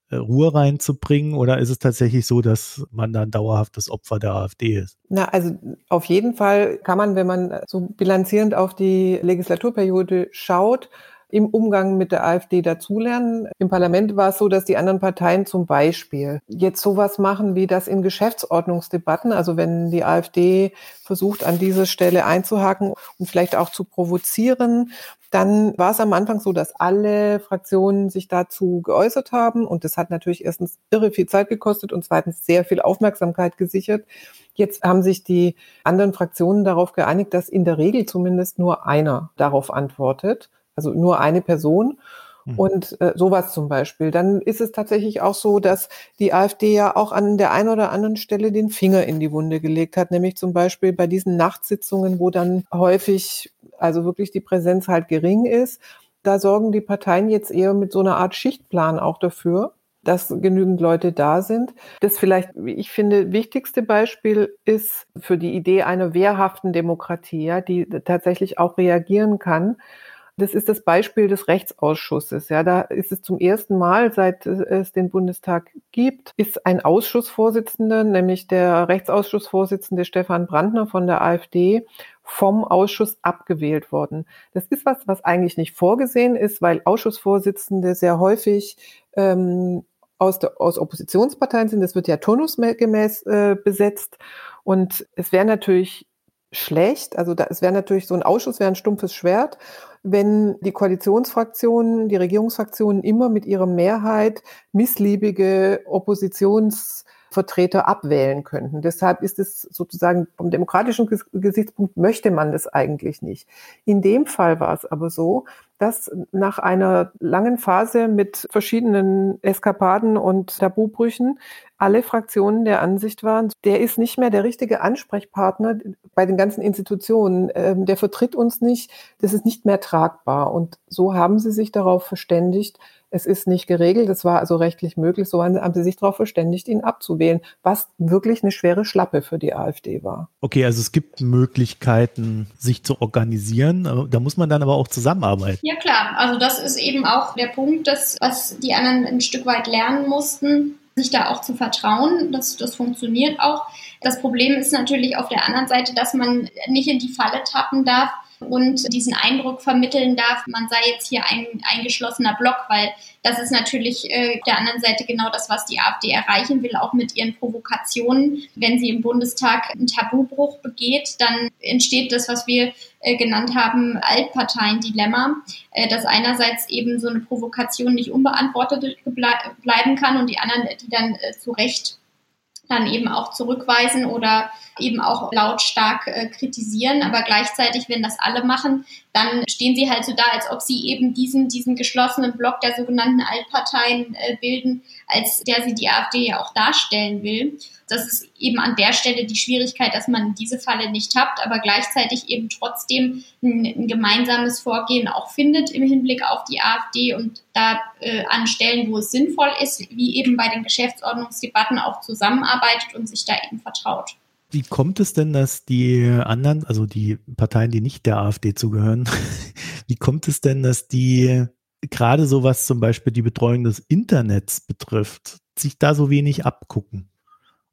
äh, Ruhe reinzubringen? Oder ist es tatsächlich so, dass man dann dauerhaftes Opfer der AfD ist? Na, also auf jeden Fall kann man, wenn man so bilanzierend auf die Legislaturperiode schaut, im Umgang mit der AfD dazulernen. Im Parlament war es so, dass die anderen Parteien zum Beispiel jetzt sowas machen wie das in Geschäftsordnungsdebatten, also wenn die AfD versucht, an diese Stelle einzuhaken und vielleicht auch zu provozieren, dann war es am Anfang so, dass alle Fraktionen sich dazu geäußert haben und das hat natürlich erstens irre viel Zeit gekostet und zweitens sehr viel Aufmerksamkeit gesichert. Jetzt haben sich die anderen Fraktionen darauf geeinigt, dass in der Regel zumindest nur einer darauf antwortet also nur eine Person. Mhm. Und äh, sowas zum Beispiel. Dann ist es tatsächlich auch so, dass die AfD ja auch an der einen oder anderen Stelle den Finger in die Wunde gelegt hat, nämlich zum Beispiel bei diesen Nachtsitzungen, wo dann häufig also wirklich die Präsenz halt gering ist. Da sorgen die Parteien jetzt eher mit so einer Art Schichtplan auch dafür, dass genügend Leute da sind. Das vielleicht, ich finde, wichtigste Beispiel ist für die Idee einer wehrhaften Demokratie, ja, die tatsächlich auch reagieren kann das ist das Beispiel des Rechtsausschusses. Ja, da ist es zum ersten Mal, seit es den Bundestag gibt, ist ein Ausschussvorsitzender, nämlich der Rechtsausschussvorsitzende Stefan Brandner von der AfD, vom Ausschuss abgewählt worden. Das ist was, was eigentlich nicht vorgesehen ist, weil Ausschussvorsitzende sehr häufig ähm, aus, der, aus Oppositionsparteien sind. Das wird ja turnusgemäß äh, besetzt. Und es wäre natürlich schlecht, also da, es wäre natürlich so ein Ausschuss, wäre ein stumpfes Schwert wenn die Koalitionsfraktionen, die Regierungsfraktionen immer mit ihrer Mehrheit missliebige Oppositionsvertreter abwählen könnten. Deshalb ist es sozusagen vom demokratischen Gesichtspunkt möchte man das eigentlich nicht. In dem Fall war es aber so, dass nach einer langen Phase mit verschiedenen Eskapaden und Tabubrüchen alle Fraktionen der Ansicht waren, der ist nicht mehr der richtige Ansprechpartner bei den ganzen Institutionen. Ähm, der vertritt uns nicht, das ist nicht mehr tragbar. Und so haben sie sich darauf verständigt, es ist nicht geregelt, es war also rechtlich möglich, so haben sie sich darauf verständigt, ihn abzuwählen, was wirklich eine schwere Schlappe für die AfD war. Okay, also es gibt Möglichkeiten, sich zu organisieren, da muss man dann aber auch zusammenarbeiten. Ja klar, also das ist eben auch der Punkt, dass, was die anderen ein Stück weit lernen mussten, sich da auch zu vertrauen. Das, das funktioniert auch. Das Problem ist natürlich auf der anderen Seite, dass man nicht in die Falle tappen darf, und diesen Eindruck vermitteln darf, man sei jetzt hier ein eingeschlossener Block, weil das ist natürlich äh, der anderen Seite genau das, was die AfD erreichen will, auch mit ihren Provokationen. Wenn sie im Bundestag einen Tabubruch begeht, dann entsteht das, was wir äh, genannt haben, Altparteien-Dilemma, äh, dass einerseits eben so eine Provokation nicht unbeantwortet bleiben kann und die anderen, die dann äh, zu Recht dann eben auch zurückweisen oder eben auch lautstark äh, kritisieren. Aber gleichzeitig, wenn das alle machen, dann stehen sie halt so da, als ob sie eben diesen, diesen geschlossenen Block der sogenannten Altparteien äh, bilden, als der sie die AfD ja auch darstellen will. Das ist eben an der Stelle die Schwierigkeit, dass man diese Falle nicht hat, aber gleichzeitig eben trotzdem ein, ein gemeinsames Vorgehen auch findet im Hinblick auf die AfD und da äh, an Stellen, wo es sinnvoll ist, wie eben bei den Geschäftsordnungsdebatten auch zusammenarbeitet und sich da eben vertraut. Wie kommt es denn, dass die anderen, also die Parteien, die nicht der AfD zugehören, wie kommt es denn, dass die gerade so was zum Beispiel die Betreuung des Internets betrifft, sich da so wenig abgucken?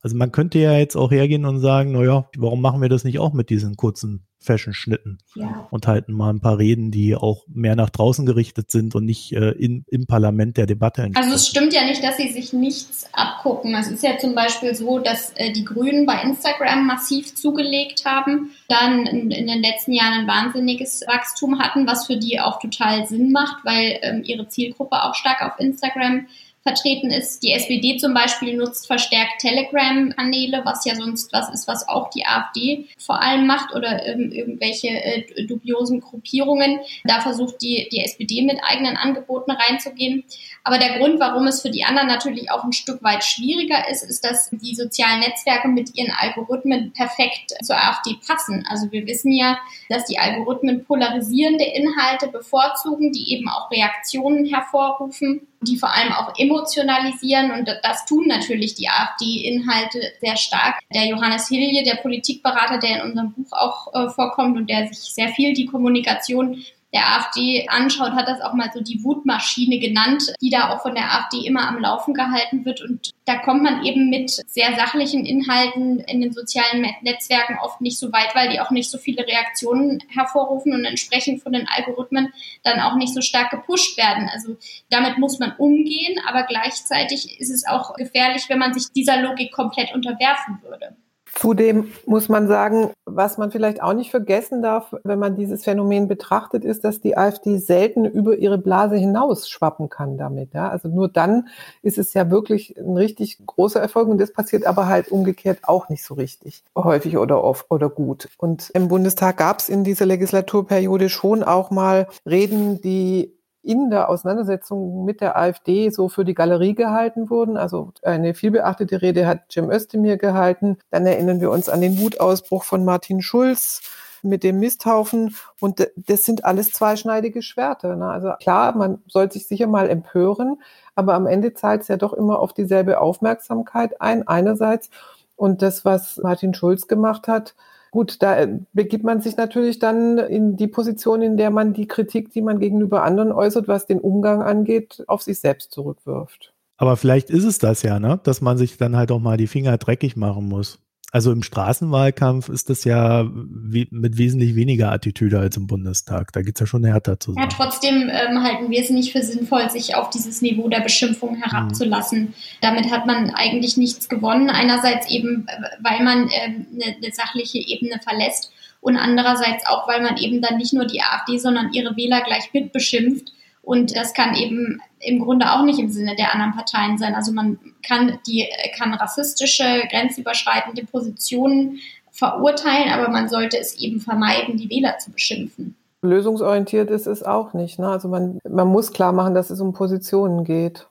Also man könnte ja jetzt auch hergehen und sagen, naja, warum machen wir das nicht auch mit diesen kurzen Fashion-Schnitten ja. und halten mal ein paar Reden, die auch mehr nach draußen gerichtet sind und nicht äh, in, im Parlament der Debatte entsprechen. Also es stimmt ja nicht, dass sie sich nichts abgucken. Es ist ja zum Beispiel so, dass äh, die Grünen bei Instagram massiv zugelegt haben, dann in, in, den letzten Jahren ein wahnsinniges Wachstum hatten, was für die auch total Sinn macht, weil ähm, ihre Zielgruppe auch stark auf Instagram vertreten ist. Die SPD zum Beispiel nutzt verstärkt Telegram-Kanäle, was ja sonst was ist, was auch die AfD vor allem macht oder ähm, irgendwelche äh, dubiosen Gruppierungen. Da versucht die, die SPD mit eigenen Angeboten reinzugehen. Aber der Grund, warum es für die anderen natürlich auch ein Stück weit schwieriger ist, ist, dass die sozialen Netzwerke mit ihren Algorithmen perfekt zur AfD passen. Also wir wissen ja, dass die Algorithmen polarisierende Inhalte bevorzugen, die eben auch Reaktionen hervorrufen die vor allem auch emotionalisieren. Und das tun natürlich die AfD-Inhalte sehr stark. Der Johannes Hilje, der Politikberater, der in unserem Buch auch äh, vorkommt und der sich sehr viel die Kommunikation der AfD anschaut, hat das auch mal so die Wutmaschine genannt, die da auch von der AfD immer am Laufen gehalten wird. Und da kommt man eben mit sehr sachlichen Inhalten in den sozialen Netzwerken oft nicht so weit, weil die auch nicht so viele Reaktionen hervorrufen und entsprechend von den Algorithmen dann auch nicht so stark gepusht werden. Also damit muss man umgehen, aber gleichzeitig ist es auch gefährlich, wenn man sich dieser Logik komplett unterwerfen würde. Zudem muss man sagen, was man vielleicht auch nicht vergessen darf, wenn man dieses Phänomen betrachtet, ist, dass die AfD selten über ihre Blase hinaus schwappen kann damit. Ja? Also nur dann ist es ja wirklich ein richtig großer Erfolg und das passiert aber halt umgekehrt auch nicht so richtig häufig oder oft oder gut. Und im Bundestag gab es in dieser Legislaturperiode schon auch mal Reden, die in der Auseinandersetzung mit der AfD so für die Galerie gehalten wurden. Also eine vielbeachtete Rede hat Jim Özdemir gehalten. Dann erinnern wir uns an den Wutausbruch von Martin Schulz mit dem Misthaufen. Und das sind alles zweischneidige Schwerter. Ne? Also klar, man soll sich sicher mal empören, aber am Ende zahlt es ja doch immer auf dieselbe Aufmerksamkeit ein, einerseits. Und das, was Martin Schulz gemacht hat, Gut, da äh, begibt man sich natürlich dann in die Position, in der man die Kritik, die man gegenüber anderen äußert, was den Umgang angeht, auf sich selbst zurückwirft. Aber vielleicht ist es das ja, ne? dass man sich dann halt auch mal die Finger dreckig machen muss. Also im Straßenwahlkampf ist das ja wie, mit wesentlich weniger Attitüde als im Bundestag. Da geht es ja schon härter zu. Ja, trotzdem ähm, halten wir es nicht für sinnvoll, sich auf dieses Niveau der Beschimpfung herabzulassen. Mhm. Damit hat man eigentlich nichts gewonnen. Einerseits eben, weil man ähm, eine, eine sachliche Ebene verlässt und andererseits auch, weil man eben dann nicht nur die AfD, sondern ihre Wähler gleich mit beschimpft und das kann eben im Grunde auch nicht im Sinne der anderen Parteien sein. Also man kann die kann rassistische, grenzüberschreitende Positionen verurteilen, aber man sollte es eben vermeiden, die Wähler zu beschimpfen. Lösungsorientiert ist es auch nicht. Ne? Also man, man muss klar machen, dass es um Positionen geht.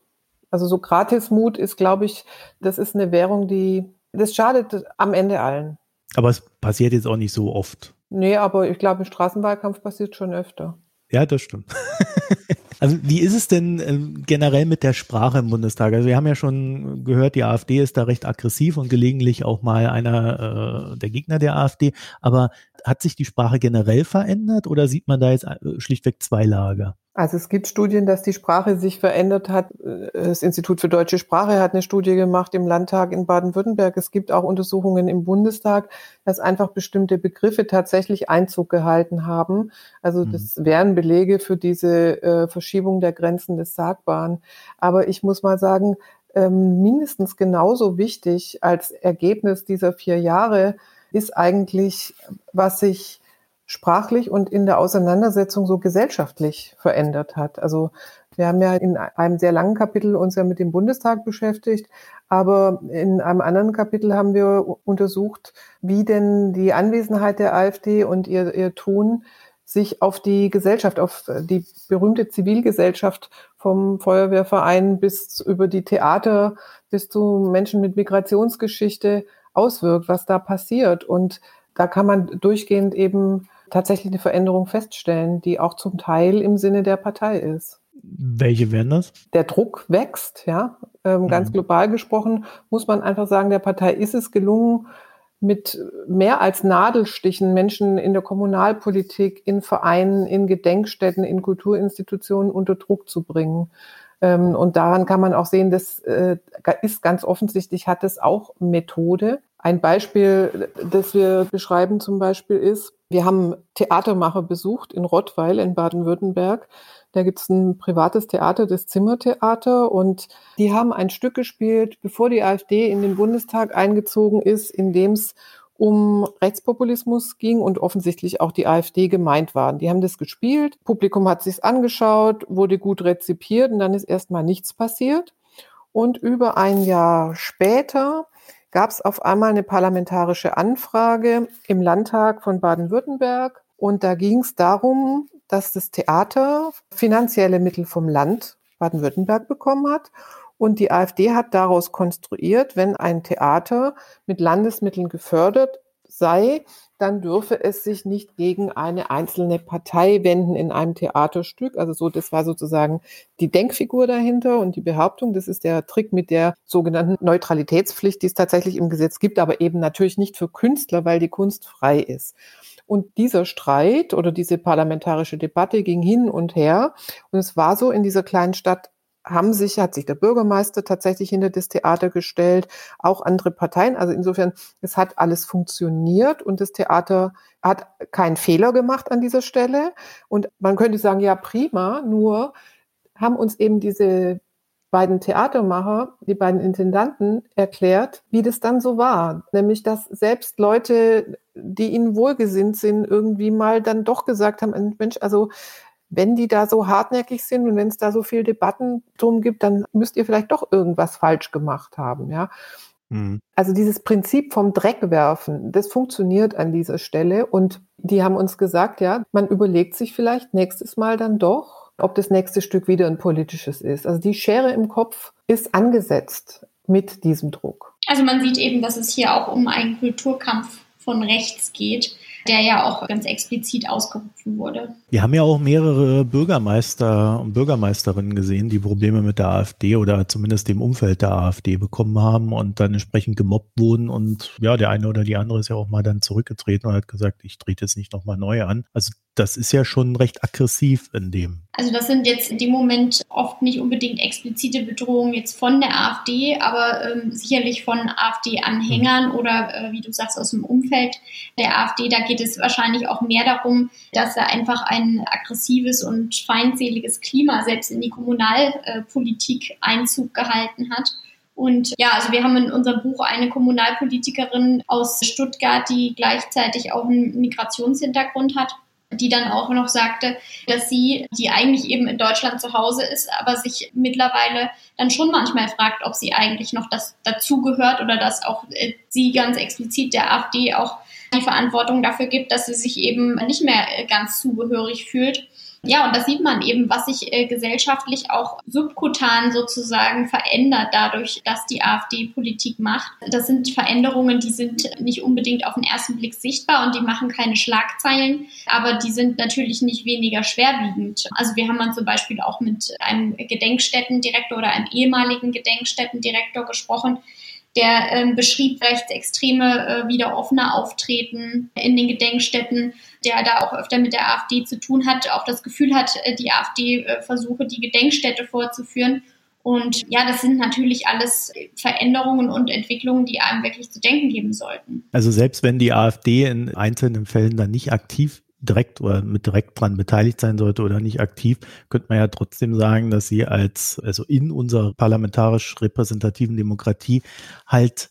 Also so Gratismut ist, glaube ich, das ist eine Währung, die, das schadet am Ende allen. Aber es passiert jetzt auch nicht so oft. Nee, aber ich glaube, im Straßenwahlkampf passiert schon öfter. Ja, das stimmt. also wie ist es denn äh, generell mit der Sprache im Bundestag? Also wir haben ja schon gehört, die AfD ist da recht aggressiv und gelegentlich auch mal einer äh, der Gegner der AfD. Aber hat sich die Sprache generell verändert oder sieht man da jetzt äh, schlichtweg zwei Lager? Also es gibt Studien, dass die Sprache sich verändert hat. Das Institut für deutsche Sprache hat eine Studie gemacht im Landtag in Baden-Württemberg. Es gibt auch Untersuchungen im Bundestag, dass einfach bestimmte Begriffe tatsächlich Einzug gehalten haben. Also mhm. das wären Belege für diese äh, Verschiebung der Grenzen des Sagbaren. Aber ich muss mal sagen, ähm, mindestens genauso wichtig als Ergebnis dieser vier Jahre ist eigentlich, was sich sprachlich und in der Auseinandersetzung so gesellschaftlich verändert hat. Also wir haben ja in einem sehr langen Kapitel uns ja mit dem Bundestag beschäftigt, aber in einem anderen Kapitel haben wir untersucht, wie denn die Anwesenheit der AfD und ihr, ihr Tun sich auf die Gesellschaft, auf die berühmte Zivilgesellschaft vom Feuerwehrverein bis über die Theater bis zu Menschen mit Migrationsgeschichte auswirkt, was da passiert. Und da kann man durchgehend eben tatsächlich eine Veränderung feststellen, die auch zum Teil im Sinne der Partei ist. Welche wären das? Der Druck wächst, ja. Ähm, ganz mhm. global gesprochen muss man einfach sagen, der Partei ist es gelungen, mit mehr als Nadelstichen Menschen in der Kommunalpolitik, in Vereinen, in Gedenkstätten, in Kulturinstitutionen unter Druck zu bringen. Ähm, und daran kann man auch sehen, das äh, ist ganz offensichtlich, hat es auch Methode. Ein Beispiel, das wir beschreiben zum Beispiel ist, wir haben Theatermacher besucht in Rottweil in Baden-Württemberg. Da gibt es ein privates Theater, das Zimmertheater, und die haben ein Stück gespielt, bevor die AfD in den Bundestag eingezogen ist, in dem es um Rechtspopulismus ging und offensichtlich auch die AfD gemeint waren. Die haben das gespielt, Publikum hat sich's angeschaut, wurde gut rezipiert und dann ist erstmal nichts passiert. Und über ein Jahr später gab es auf einmal eine parlamentarische Anfrage im Landtag von Baden-Württemberg. Und da ging es darum, dass das Theater finanzielle Mittel vom Land Baden-Württemberg bekommen hat. Und die AfD hat daraus konstruiert, wenn ein Theater mit Landesmitteln gefördert sei, dann dürfe es sich nicht gegen eine einzelne Partei wenden in einem Theaterstück. Also so, das war sozusagen die Denkfigur dahinter und die Behauptung. Das ist der Trick mit der sogenannten Neutralitätspflicht, die es tatsächlich im Gesetz gibt, aber eben natürlich nicht für Künstler, weil die Kunst frei ist. Und dieser Streit oder diese parlamentarische Debatte ging hin und her. Und es war so in dieser kleinen Stadt haben sich, hat sich der Bürgermeister tatsächlich hinter das Theater gestellt, auch andere Parteien. Also insofern, es hat alles funktioniert und das Theater hat keinen Fehler gemacht an dieser Stelle. Und man könnte sagen, ja, prima, nur haben uns eben diese beiden Theatermacher, die beiden Intendanten erklärt, wie das dann so war. Nämlich, dass selbst Leute, die ihnen wohlgesinnt sind, irgendwie mal dann doch gesagt haben, Mensch, also wenn die da so hartnäckig sind und wenn es da so viel Debatten drum gibt, dann müsst ihr vielleicht doch irgendwas falsch gemacht haben, ja. Mhm. Also dieses Prinzip vom Dreck werfen, das funktioniert an dieser Stelle und die haben uns gesagt, ja, man überlegt sich vielleicht nächstes Mal dann doch, ob das nächste Stück wieder ein politisches ist. Also die Schere im Kopf ist angesetzt mit diesem Druck. Also man sieht eben, dass es hier auch um einen Kulturkampf von rechts geht der ja auch ganz explizit ausgerufen wurde. Wir haben ja auch mehrere Bürgermeister und Bürgermeisterinnen gesehen, die Probleme mit der AfD oder zumindest dem Umfeld der AfD bekommen haben und dann entsprechend gemobbt wurden. Und ja, der eine oder die andere ist ja auch mal dann zurückgetreten und hat gesagt, ich trete jetzt nicht nochmal neu an. Also das ist ja schon recht aggressiv in dem. Also das sind jetzt in dem Moment oft nicht unbedingt explizite Bedrohungen jetzt von der AfD, aber ähm, sicherlich von AfD-Anhängern mhm. oder äh, wie du sagst aus dem Umfeld der AfD. Da geht es wahrscheinlich auch mehr darum, dass da einfach ein aggressives und feindseliges Klima selbst in die Kommunalpolitik Einzug gehalten hat. Und ja, also wir haben in unserem Buch eine Kommunalpolitikerin aus Stuttgart, die gleichzeitig auch einen Migrationshintergrund hat die dann auch noch sagte, dass sie, die eigentlich eben in Deutschland zu Hause ist, aber sich mittlerweile dann schon manchmal fragt, ob sie eigentlich noch das dazugehört oder dass auch äh, sie ganz explizit der AfD auch die Verantwortung dafür gibt, dass sie sich eben nicht mehr äh, ganz zugehörig fühlt. Ja, und das sieht man eben, was sich äh, gesellschaftlich auch subkutan sozusagen verändert dadurch, dass die AfD Politik macht. Das sind Veränderungen, die sind nicht unbedingt auf den ersten Blick sichtbar und die machen keine Schlagzeilen, aber die sind natürlich nicht weniger schwerwiegend. Also wir haben dann zum Beispiel auch mit einem Gedenkstättendirektor oder einem ehemaligen Gedenkstättendirektor gesprochen, der ähm, beschrieb Rechtsextreme äh, wieder offener auftreten in den Gedenkstätten, der da auch öfter mit der AfD zu tun hat, auch das Gefühl hat, äh, die AfD äh, versuche, die Gedenkstätte vorzuführen. Und ja, das sind natürlich alles Veränderungen und Entwicklungen, die einem wirklich zu denken geben sollten. Also selbst wenn die AfD in einzelnen Fällen dann nicht aktiv direkt oder mit direkt dran beteiligt sein sollte oder nicht aktiv, könnte man ja trotzdem sagen, dass sie als, also in unserer parlamentarisch repräsentativen Demokratie halt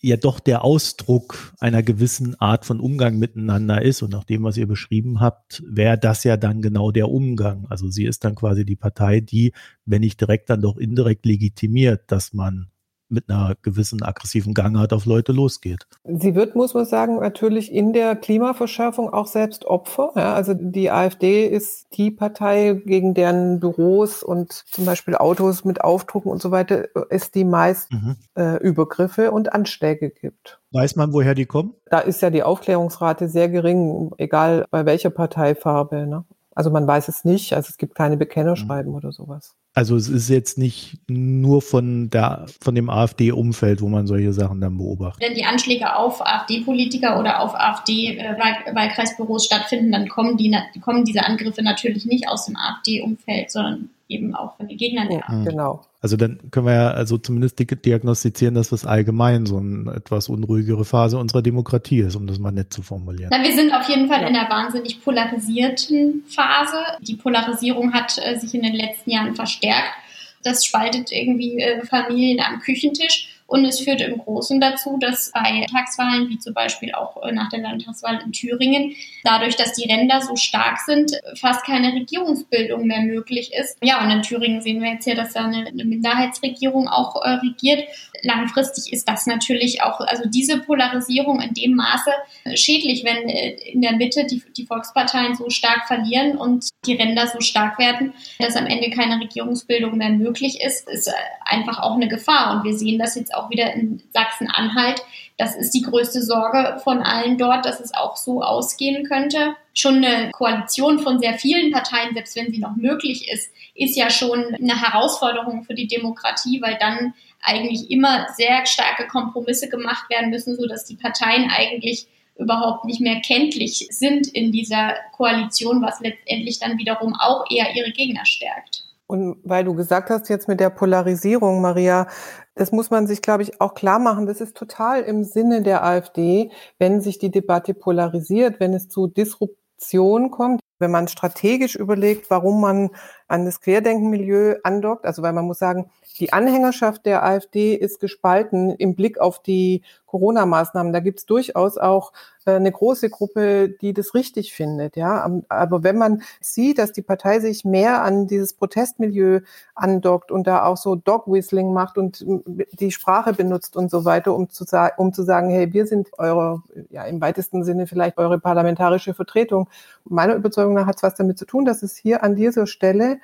ja doch der Ausdruck einer gewissen Art von Umgang miteinander ist. Und nach dem, was ihr beschrieben habt, wäre das ja dann genau der Umgang. Also sie ist dann quasi die Partei, die, wenn nicht direkt, dann doch indirekt legitimiert, dass man mit einer gewissen aggressiven Gangart auf Leute losgeht. Sie wird, muss man sagen, natürlich in der Klimaverschärfung auch selbst Opfer. Ja, also die AfD ist die Partei, gegen deren Büros und zum Beispiel Autos mit Aufdrucken und so weiter es die meisten mhm. äh, Übergriffe und Anschläge gibt. Weiß man, woher die kommen? Da ist ja die Aufklärungsrate sehr gering, egal bei welcher Parteifarbe. Ne? Also man weiß es nicht, also es gibt keine Bekennerschreiben mhm. oder sowas. Also es ist jetzt nicht nur von der von dem AfD-Umfeld, wo man solche Sachen dann beobachtet. Wenn die Anschläge auf AfD-Politiker oder auf AfD-Wahlkreisbüros stattfinden, dann kommen die kommen diese Angriffe natürlich nicht aus dem AfD-Umfeld, sondern eben auch von den Gegnern der AfD. Genau. Also dann können wir ja also zumindest diagnostizieren, dass das allgemein so eine etwas unruhigere Phase unserer Demokratie ist, um das mal nett zu formulieren. Na, wir sind auf jeden Fall in einer wahnsinnig polarisierten Phase. Die Polarisierung hat äh, sich in den letzten Jahren verstärkt. Das spaltet irgendwie äh, Familien am Küchentisch. Und es führt im Großen dazu, dass bei Tagswahlen, wie zum Beispiel auch äh, nach der Landtagswahl in Thüringen, dadurch, dass die Ränder so stark sind, fast keine Regierungsbildung mehr möglich ist. Ja, und in Thüringen sehen wir jetzt ja, dass da eine, eine Minderheitsregierung auch äh, regiert. Langfristig ist das natürlich auch, also diese Polarisierung in dem Maße äh, schädlich, wenn äh, in der Mitte die, die Volksparteien so stark verlieren und die Ränder so stark werden, dass am Ende keine Regierungsbildung mehr möglich ist, ist einfach auch eine Gefahr. Und wir sehen das jetzt auch wieder in Sachsen-Anhalt. Das ist die größte Sorge von allen dort, dass es auch so ausgehen könnte. Schon eine Koalition von sehr vielen Parteien, selbst wenn sie noch möglich ist, ist ja schon eine Herausforderung für die Demokratie, weil dann eigentlich immer sehr starke Kompromisse gemacht werden müssen, so dass die Parteien eigentlich überhaupt nicht mehr kenntlich sind in dieser Koalition, was letztendlich dann wiederum auch eher ihre Gegner stärkt. Und weil du gesagt hast jetzt mit der Polarisierung, Maria, das muss man sich, glaube ich, auch klar machen. Das ist total im Sinne der AfD, wenn sich die Debatte polarisiert, wenn es zu Disruption kommt, wenn man strategisch überlegt, warum man an das Querdenkenmilieu andockt. Also weil man muss sagen, die Anhängerschaft der AfD ist gespalten im Blick auf die Corona-Maßnahmen. Da gibt es durchaus auch äh, eine große Gruppe, die das richtig findet. Ja, aber wenn man sieht, dass die Partei sich mehr an dieses Protestmilieu andockt und da auch so Dog-Whistling macht und die Sprache benutzt und so weiter, um zu, um zu sagen, hey, wir sind eure, ja, im weitesten Sinne vielleicht eure parlamentarische Vertretung. Meiner Überzeugung nach hat es was damit zu tun, dass es hier an dieser Stelle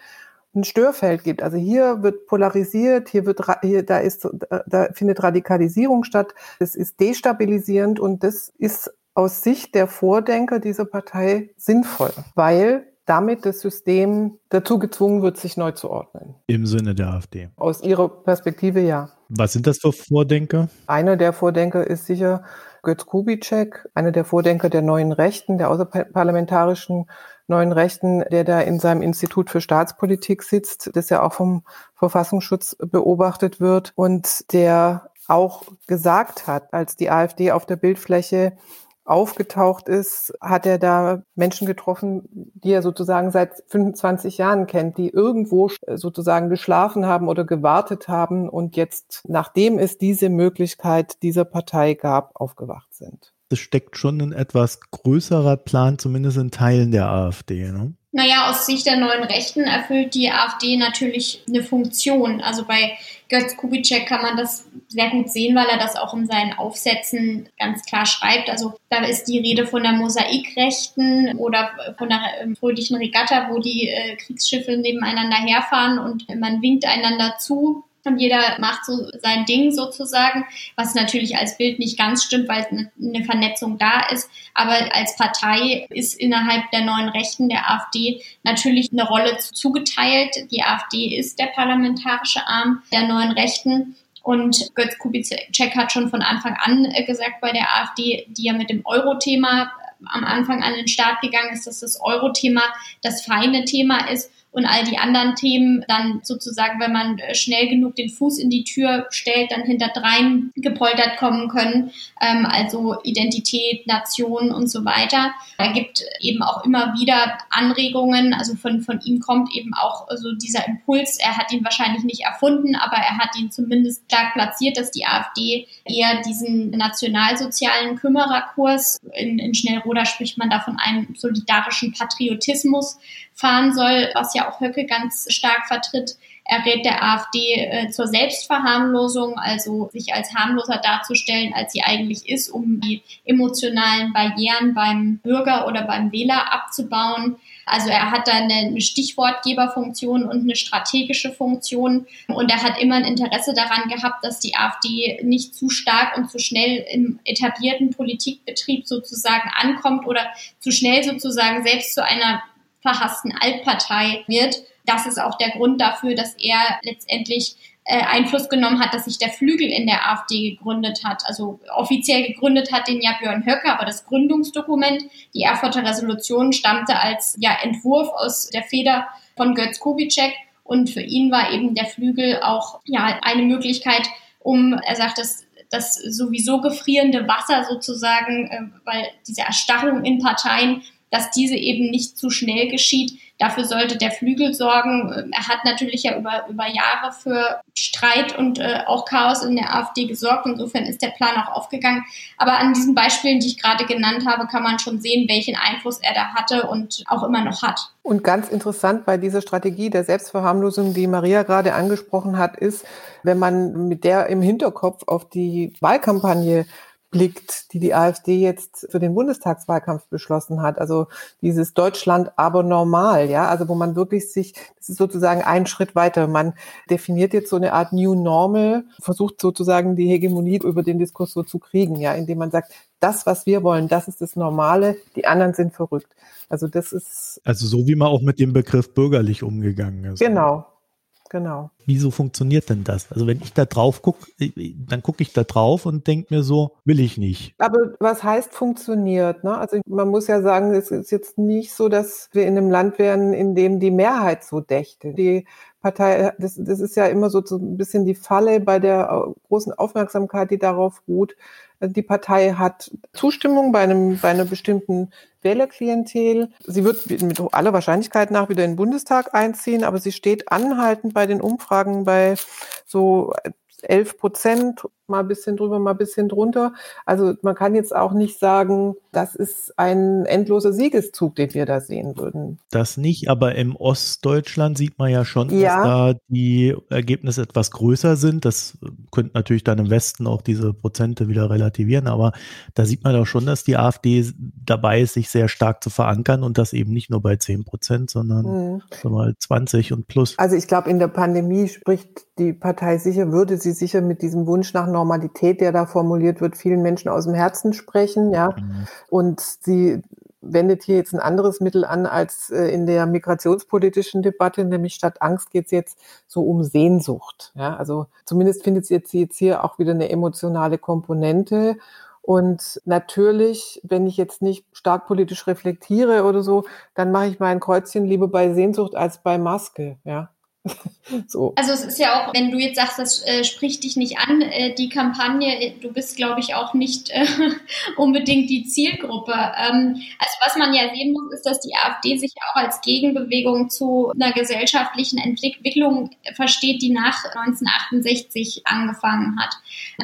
ein Störfeld gibt. Also hier wird polarisiert, hier wird hier da ist da findet Radikalisierung statt. Es ist destabilisierend und das ist aus Sicht der Vordenker dieser Partei sinnvoll, weil damit das System dazu gezwungen wird, sich neu zu ordnen. Im Sinne der AfD. Aus ihrer Perspektive ja. Was sind das für Vordenker? Einer der Vordenker ist sicher Götz Kubitschek, einer der Vordenker der neuen Rechten, der außerparlamentarischen neuen Rechten, der da in seinem Institut für Staatspolitik sitzt, das ja auch vom Verfassungsschutz beobachtet wird und der auch gesagt hat, als die AfD auf der Bildfläche aufgetaucht ist, hat er da Menschen getroffen, die er sozusagen seit 25 Jahren kennt, die irgendwo sozusagen geschlafen haben oder gewartet haben und jetzt, nachdem es diese Möglichkeit dieser Partei gab, aufgewacht sind es steckt schon ein etwas größerer Plan, zumindest in Teilen der AfD. Ne? Naja, aus Sicht der neuen Rechten erfüllt die AfD natürlich eine Funktion. Also bei Götz Kubitschek kann man das sehr gut sehen, weil er das auch in seinen Aufsätzen ganz klar schreibt. Also da ist die Rede von der Mosaikrechten oder von der ähm, fröhlichen Regatta, wo die äh, Kriegsschiffe nebeneinander herfahren und man winkt einander zu und jeder macht so sein Ding sozusagen, was natürlich als Bild nicht ganz stimmt, weil eine Vernetzung da ist. Aber als Partei ist innerhalb der neuen Rechten der AfD natürlich eine Rolle zugeteilt. Die AfD ist der parlamentarische Arm der neuen Rechten. Und Götz Kubitschek hat schon von Anfang an äh, gesagt bei der AfD, die ja mit dem Euro-Thema am Anfang an den Start gegangen ist, dass das Euro-Thema das feine Thema ist und all die anderen Themen dann sozusagen, wenn man äh, schnell genug den Fuß in die Tür stellt, dann hinterdrein gepoltert kommen können, ähm, also Identität, Nation und so weiter. Er gibt eben auch immer wieder Anregungen, also von, von ihm kommt eben auch so dieser Impuls, er hat ihn wahrscheinlich nicht erfunden, aber er hat ihn zumindest stark platziert, dass die AfD eher diesen nationalsozialen Kümmererkurs, in, in Schnellroda spricht man da von einem solidarischen Patriotismus, fahren soll, was ja auch Höcke ganz stark vertritt. Er rät der AfD äh, zur Selbstverharmlosung, also sich als harmloser darzustellen, als sie eigentlich ist, um die emotionalen Barrieren beim Bürger oder beim Wähler abzubauen. Also er hat da eine, eine Stichwortgeberfunktion und eine strategische Funktion und er hat immer ein Interesse daran gehabt, dass die AfD nicht zu stark und zu schnell im etablierten Politikbetrieb sozusagen ankommt oder zu schnell sozusagen selbst zu einer verhassten Altpartei wird. Das ist auch der Grund dafür, dass er letztendlich äh, Einfluss genommen hat, dass sich der Flügel in der AfD gegründet hat. Also offiziell gegründet hat den ja Björn Höcke, aber das Gründungsdokument, die Erfurter Resolution, stammte als ja, Entwurf aus der Feder von Götz Kubitschek. Und für ihn war eben der Flügel auch ja, eine Möglichkeit, um, er sagt, das, das sowieso gefrierende Wasser sozusagen, äh, weil diese Erstarrung in Parteien dass diese eben nicht zu schnell geschieht. Dafür sollte der Flügel sorgen. Er hat natürlich ja über, über Jahre für Streit und äh, auch Chaos in der AfD gesorgt. Insofern ist der Plan auch aufgegangen. Aber an diesen Beispielen, die ich gerade genannt habe, kann man schon sehen, welchen Einfluss er da hatte und auch immer noch hat. Und ganz interessant bei dieser Strategie der Selbstverharmlosung, die Maria gerade angesprochen hat, ist, wenn man mit der im Hinterkopf auf die Wahlkampagne blickt, die die AfD jetzt für den Bundestagswahlkampf beschlossen hat. Also dieses Deutschland aber normal, ja, also wo man wirklich sich, das ist sozusagen ein Schritt weiter. Man definiert jetzt so eine Art New Normal, versucht sozusagen die Hegemonie über den Diskurs so zu kriegen, ja, indem man sagt, das, was wir wollen, das ist das Normale, die anderen sind verrückt. Also das ist. Also so wie man auch mit dem Begriff bürgerlich umgegangen ist. Genau, Genau. Wieso funktioniert denn das? Also wenn ich da drauf gucke, dann gucke ich da drauf und denke mir so, will ich nicht. Aber was heißt funktioniert? Ne? Also man muss ja sagen, es ist jetzt nicht so, dass wir in einem Land wären, in dem die Mehrheit so dächte. Die Partei, das, das ist ja immer so, so ein bisschen die Falle bei der großen Aufmerksamkeit, die darauf ruht. Die Partei hat Zustimmung bei einem, bei einer bestimmten Wählerklientel. Sie wird mit aller Wahrscheinlichkeit nach wieder in den Bundestag einziehen, aber sie steht anhaltend bei den Umfragen bei so 11 Prozent, mal ein bisschen drüber, mal ein bisschen drunter. Also man kann jetzt auch nicht sagen, das ist ein endloser Siegeszug, den wir da sehen würden. Das nicht, aber im Ostdeutschland sieht man ja schon, ja. dass da die Ergebnisse etwas größer sind. Das könnte natürlich dann im Westen auch diese Prozente wieder relativieren, aber da sieht man doch schon, dass die AfD dabei ist, sich sehr stark zu verankern und das eben nicht nur bei 10 Prozent, sondern mhm. mal 20 und plus. Also ich glaube, in der Pandemie spricht die Partei sicher, würde sie sicher mit diesem Wunsch nach Normalität, der da formuliert wird, vielen Menschen aus dem Herzen sprechen, ja. Mhm. Und sie wendet hier jetzt ein anderes Mittel an als äh, in der migrationspolitischen Debatte, nämlich statt Angst geht es jetzt so um Sehnsucht. Ja, also zumindest findet sie jetzt, jetzt hier auch wieder eine emotionale Komponente. Und natürlich, wenn ich jetzt nicht stark politisch reflektiere oder so, dann mache ich mein Kreuzchen lieber bei Sehnsucht als bei Maske. Ja, so. Also es ist ja auch, wenn du jetzt sagst, das äh, spricht dich nicht an, äh, die Kampagne, äh, du bist, glaube ich, auch nicht äh, unbedingt die Zielgruppe. Ähm, also was man ja sehen muss, ist, dass die AfD sich auch als Gegenbewegung zu einer gesellschaftlichen Entwicklung versteht, die nach 1968 angefangen hat.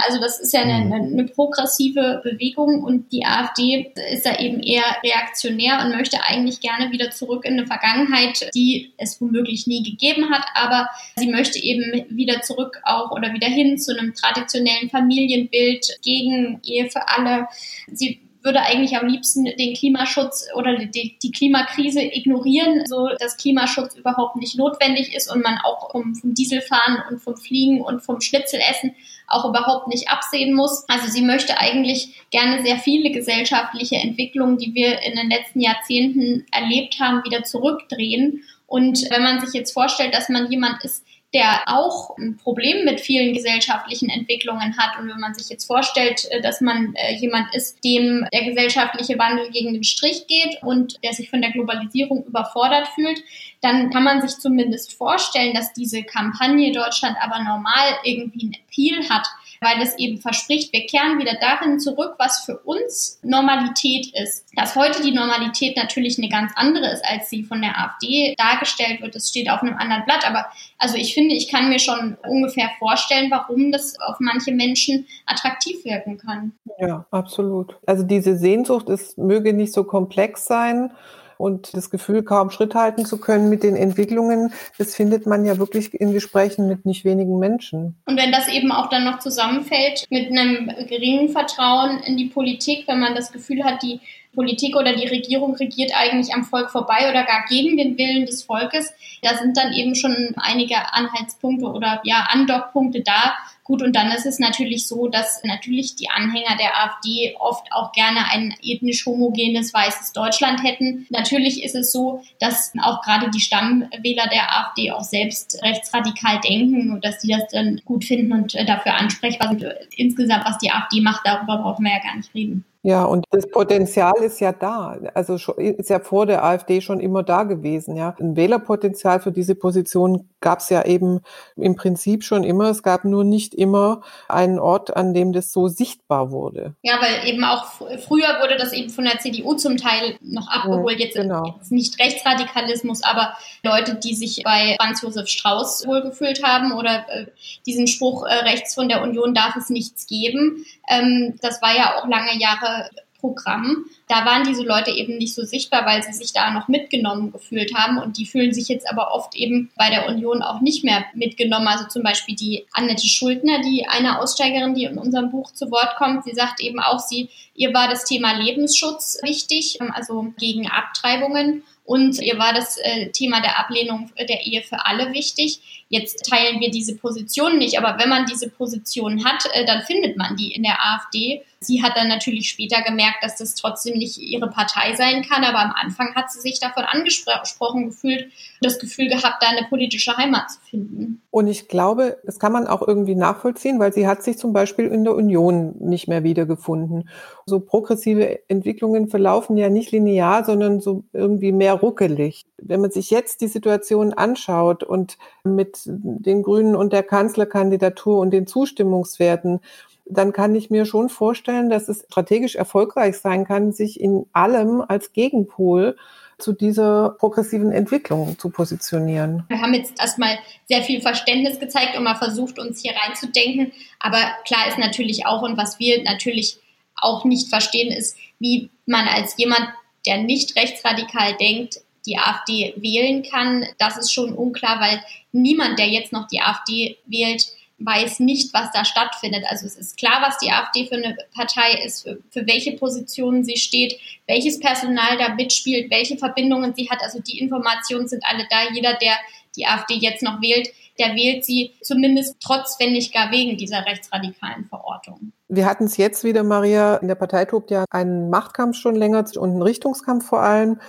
Also das ist ja eine, mhm. eine progressive Bewegung und die AfD ist da eben eher reaktionär und möchte eigentlich gerne wieder zurück in eine Vergangenheit, die es womöglich nie gegeben hat, aber sie möchte eben wieder zurück auch oder wieder hin zu einem traditionellen Familienbild gegen Ehe für alle. Sie würde eigentlich am liebsten den Klimaschutz oder die, die, Klimakrise ignorieren, so dass Klimaschutz überhaupt nicht notwendig ist und man auch vom, vom Dieselfahren und vom Fliegen und vom Schnitzelessen auch überhaupt nicht absehen muss. Also sie möchte eigentlich gerne sehr viele gesellschaftliche Entwicklungen, die wir in den letzten Jahrzehnten erlebt haben, wieder zurückdrehen und wenn man sich jetzt vorstellt, dass man jemand ist, der auch ein Problem mit vielen gesellschaftlichen Entwicklungen hat. Und wenn man sich jetzt vorstellt, äh, dass man äh, jemand ist, dem der gesellschaftliche Wandel gegen den Strich geht und der sich von der Globalisierung überfordert fühlt, dann kann man sich zumindest vorstellen, dass diese Kampagne Deutschland aber normal irgendwie ein Appeal hat, weil es eben verspricht, wir kehren wieder darin zurück, was für uns Normalität ist. Dass heute die Normalität natürlich eine ganz andere ist, als sie von der AfD dargestellt wird, das steht auf einem anderen Blatt. Aber also ich finde, ich kann mir schon ungefähr vorstellen, warum das auf manche Menschen attraktiv wirken kann. Ja, absolut. Also diese Sehnsucht, es möge nicht so komplex sein und das Gefühl, kaum Schritt halten zu können mit den Entwicklungen, das findet man ja wirklich in Gesprächen mit nicht wenigen Menschen. Und wenn das eben auch dann noch zusammenfällt mit einem geringen Vertrauen in die Politik, wenn man das Gefühl hat, die Politik oder die Regierung regiert eigentlich am Volk vorbei oder gar gegen den Willen des Volkes, da sind dann eben schon einige Anhaltspunkte oder ja Andockpunkte da, Gut, und dann ist es natürlich so, dass natürlich die Anhänger der AfD oft auch gerne ein ethnisch homogenes weißes Deutschland hätten. Natürlich ist es so, dass auch gerade die Stammwähler der AfD auch selbst rechtsradikal denken und dass die das dann gut finden und äh, dafür ansprechbar sind. Insgesamt, was die AfD macht, darüber brauchen wir ja gar nicht reden. Ja, und das Potenzial ist ja da. Also ist ja vor der AfD schon immer da gewesen. Ja, ein Wählerpotenzial für diese Position gab es ja eben im Prinzip schon immer. Es gab nur nicht immer einen Ort, an dem das so sichtbar wurde. Ja, weil eben auch früher wurde das eben von der CDU zum Teil noch abgeholt. Jetzt, genau. jetzt nicht Rechtsradikalismus, aber Leute, die sich bei Franz Josef Strauß wohlgefühlt haben oder äh, diesen Spruch äh, rechts von der Union darf es nichts geben. Ähm, das war ja auch lange Jahre Programm. Da waren diese Leute eben nicht so sichtbar, weil sie sich da noch mitgenommen gefühlt haben und die fühlen sich jetzt aber oft eben bei der Union auch nicht mehr mitgenommen. Also zum Beispiel die Annette Schuldner, die eine Aussteigerin, die in unserem Buch zu Wort kommt, sie sagt eben auch, sie, ihr war das Thema Lebensschutz wichtig, also gegen Abtreibungen und ihr war das äh, Thema der Ablehnung der Ehe für alle wichtig. Jetzt teilen wir diese Position nicht, aber wenn man diese Position hat, äh, dann findet man die in der AfD. Sie hat dann natürlich später gemerkt, dass das trotzdem nicht ihre Partei sein kann, aber am Anfang hat sie sich davon angesprochen gefühlt, das Gefühl gehabt, da eine politische Heimat zu finden. Und ich glaube, das kann man auch irgendwie nachvollziehen, weil sie hat sich zum Beispiel in der Union nicht mehr wiedergefunden. So progressive Entwicklungen verlaufen ja nicht linear, sondern so irgendwie mehr ruckelig. Wenn man sich jetzt die Situation anschaut und mit den Grünen und der Kanzlerkandidatur und den Zustimmungswerten, dann kann ich mir schon vorstellen, dass es strategisch erfolgreich sein kann, sich in allem als Gegenpol zu dieser progressiven Entwicklung zu positionieren. Wir haben jetzt erstmal sehr viel Verständnis gezeigt und mal versucht, uns hier reinzudenken. Aber klar ist natürlich auch, und was wir natürlich auch nicht verstehen, ist, wie man als jemand, der nicht rechtsradikal denkt, die AfD wählen kann. Das ist schon unklar, weil niemand, der jetzt noch die AfD wählt, weiß nicht, was da stattfindet. Also es ist klar, was die AfD für eine Partei ist, für, für, welche Positionen sie steht, welches Personal da mitspielt, welche Verbindungen sie hat. Also die Informationen sind alle da. Jeder, der die AfD jetzt noch wählt, der wählt sie zumindest trotz, wenn nicht gar wegen dieser rechtsradikalen Verortung. Wir hatten es jetzt wieder, Maria, in der Partei tobt ja einen Machtkampf schon länger und einen Richtungskampf vor allem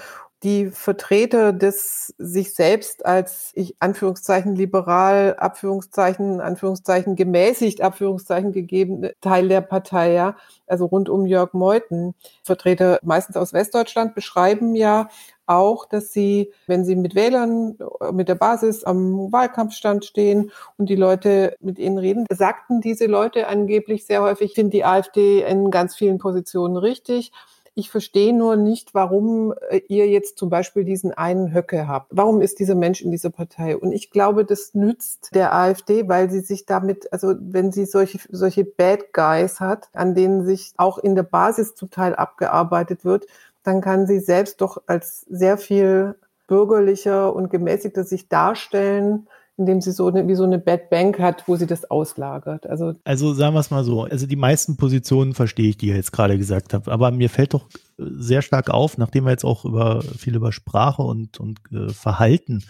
die Vertreter des sich selbst als ich Anführungszeichen liberal, Abführungszeichen, Anführungszeichen gemäßigt, Abführungszeichen gegeben Teil der Partei, ja, also rund um Jörg Meuthen, Vertreter meistens aus Westdeutschland beschreiben ja auch, dass sie, wenn sie mit Wählern, mit der Basis am Wahlkampfstand stehen und die Leute mit ihnen reden, sagten diese Leute angeblich sehr häufig, sind die AfD in ganz vielen Positionen richtig ich verstehe nur nicht, warum äh, ihr jetzt zum Beispiel diesen einen Höcke habt. Warum ist dieser Mensch in dieser Partei? Und ich glaube, das nützt der AfD, weil sie sich damit, also wenn sie solche, solche Bad Guys hat, an denen sich auch in der Basis zum Teil abgearbeitet wird, dann kann sie selbst doch als sehr viel bürgerlicher und gemäßigter sich darstellen, indem sie so eine, wie so eine Bad Bank hat, wo sie das auslagert. Also, also sagen wir es mal so, also die meisten Positionen verstehe ich, die ihr jetzt gerade gesagt habt, aber mir fällt doch sehr stark auf, nachdem wir jetzt auch über viel über Sprache und, und äh, Verhalten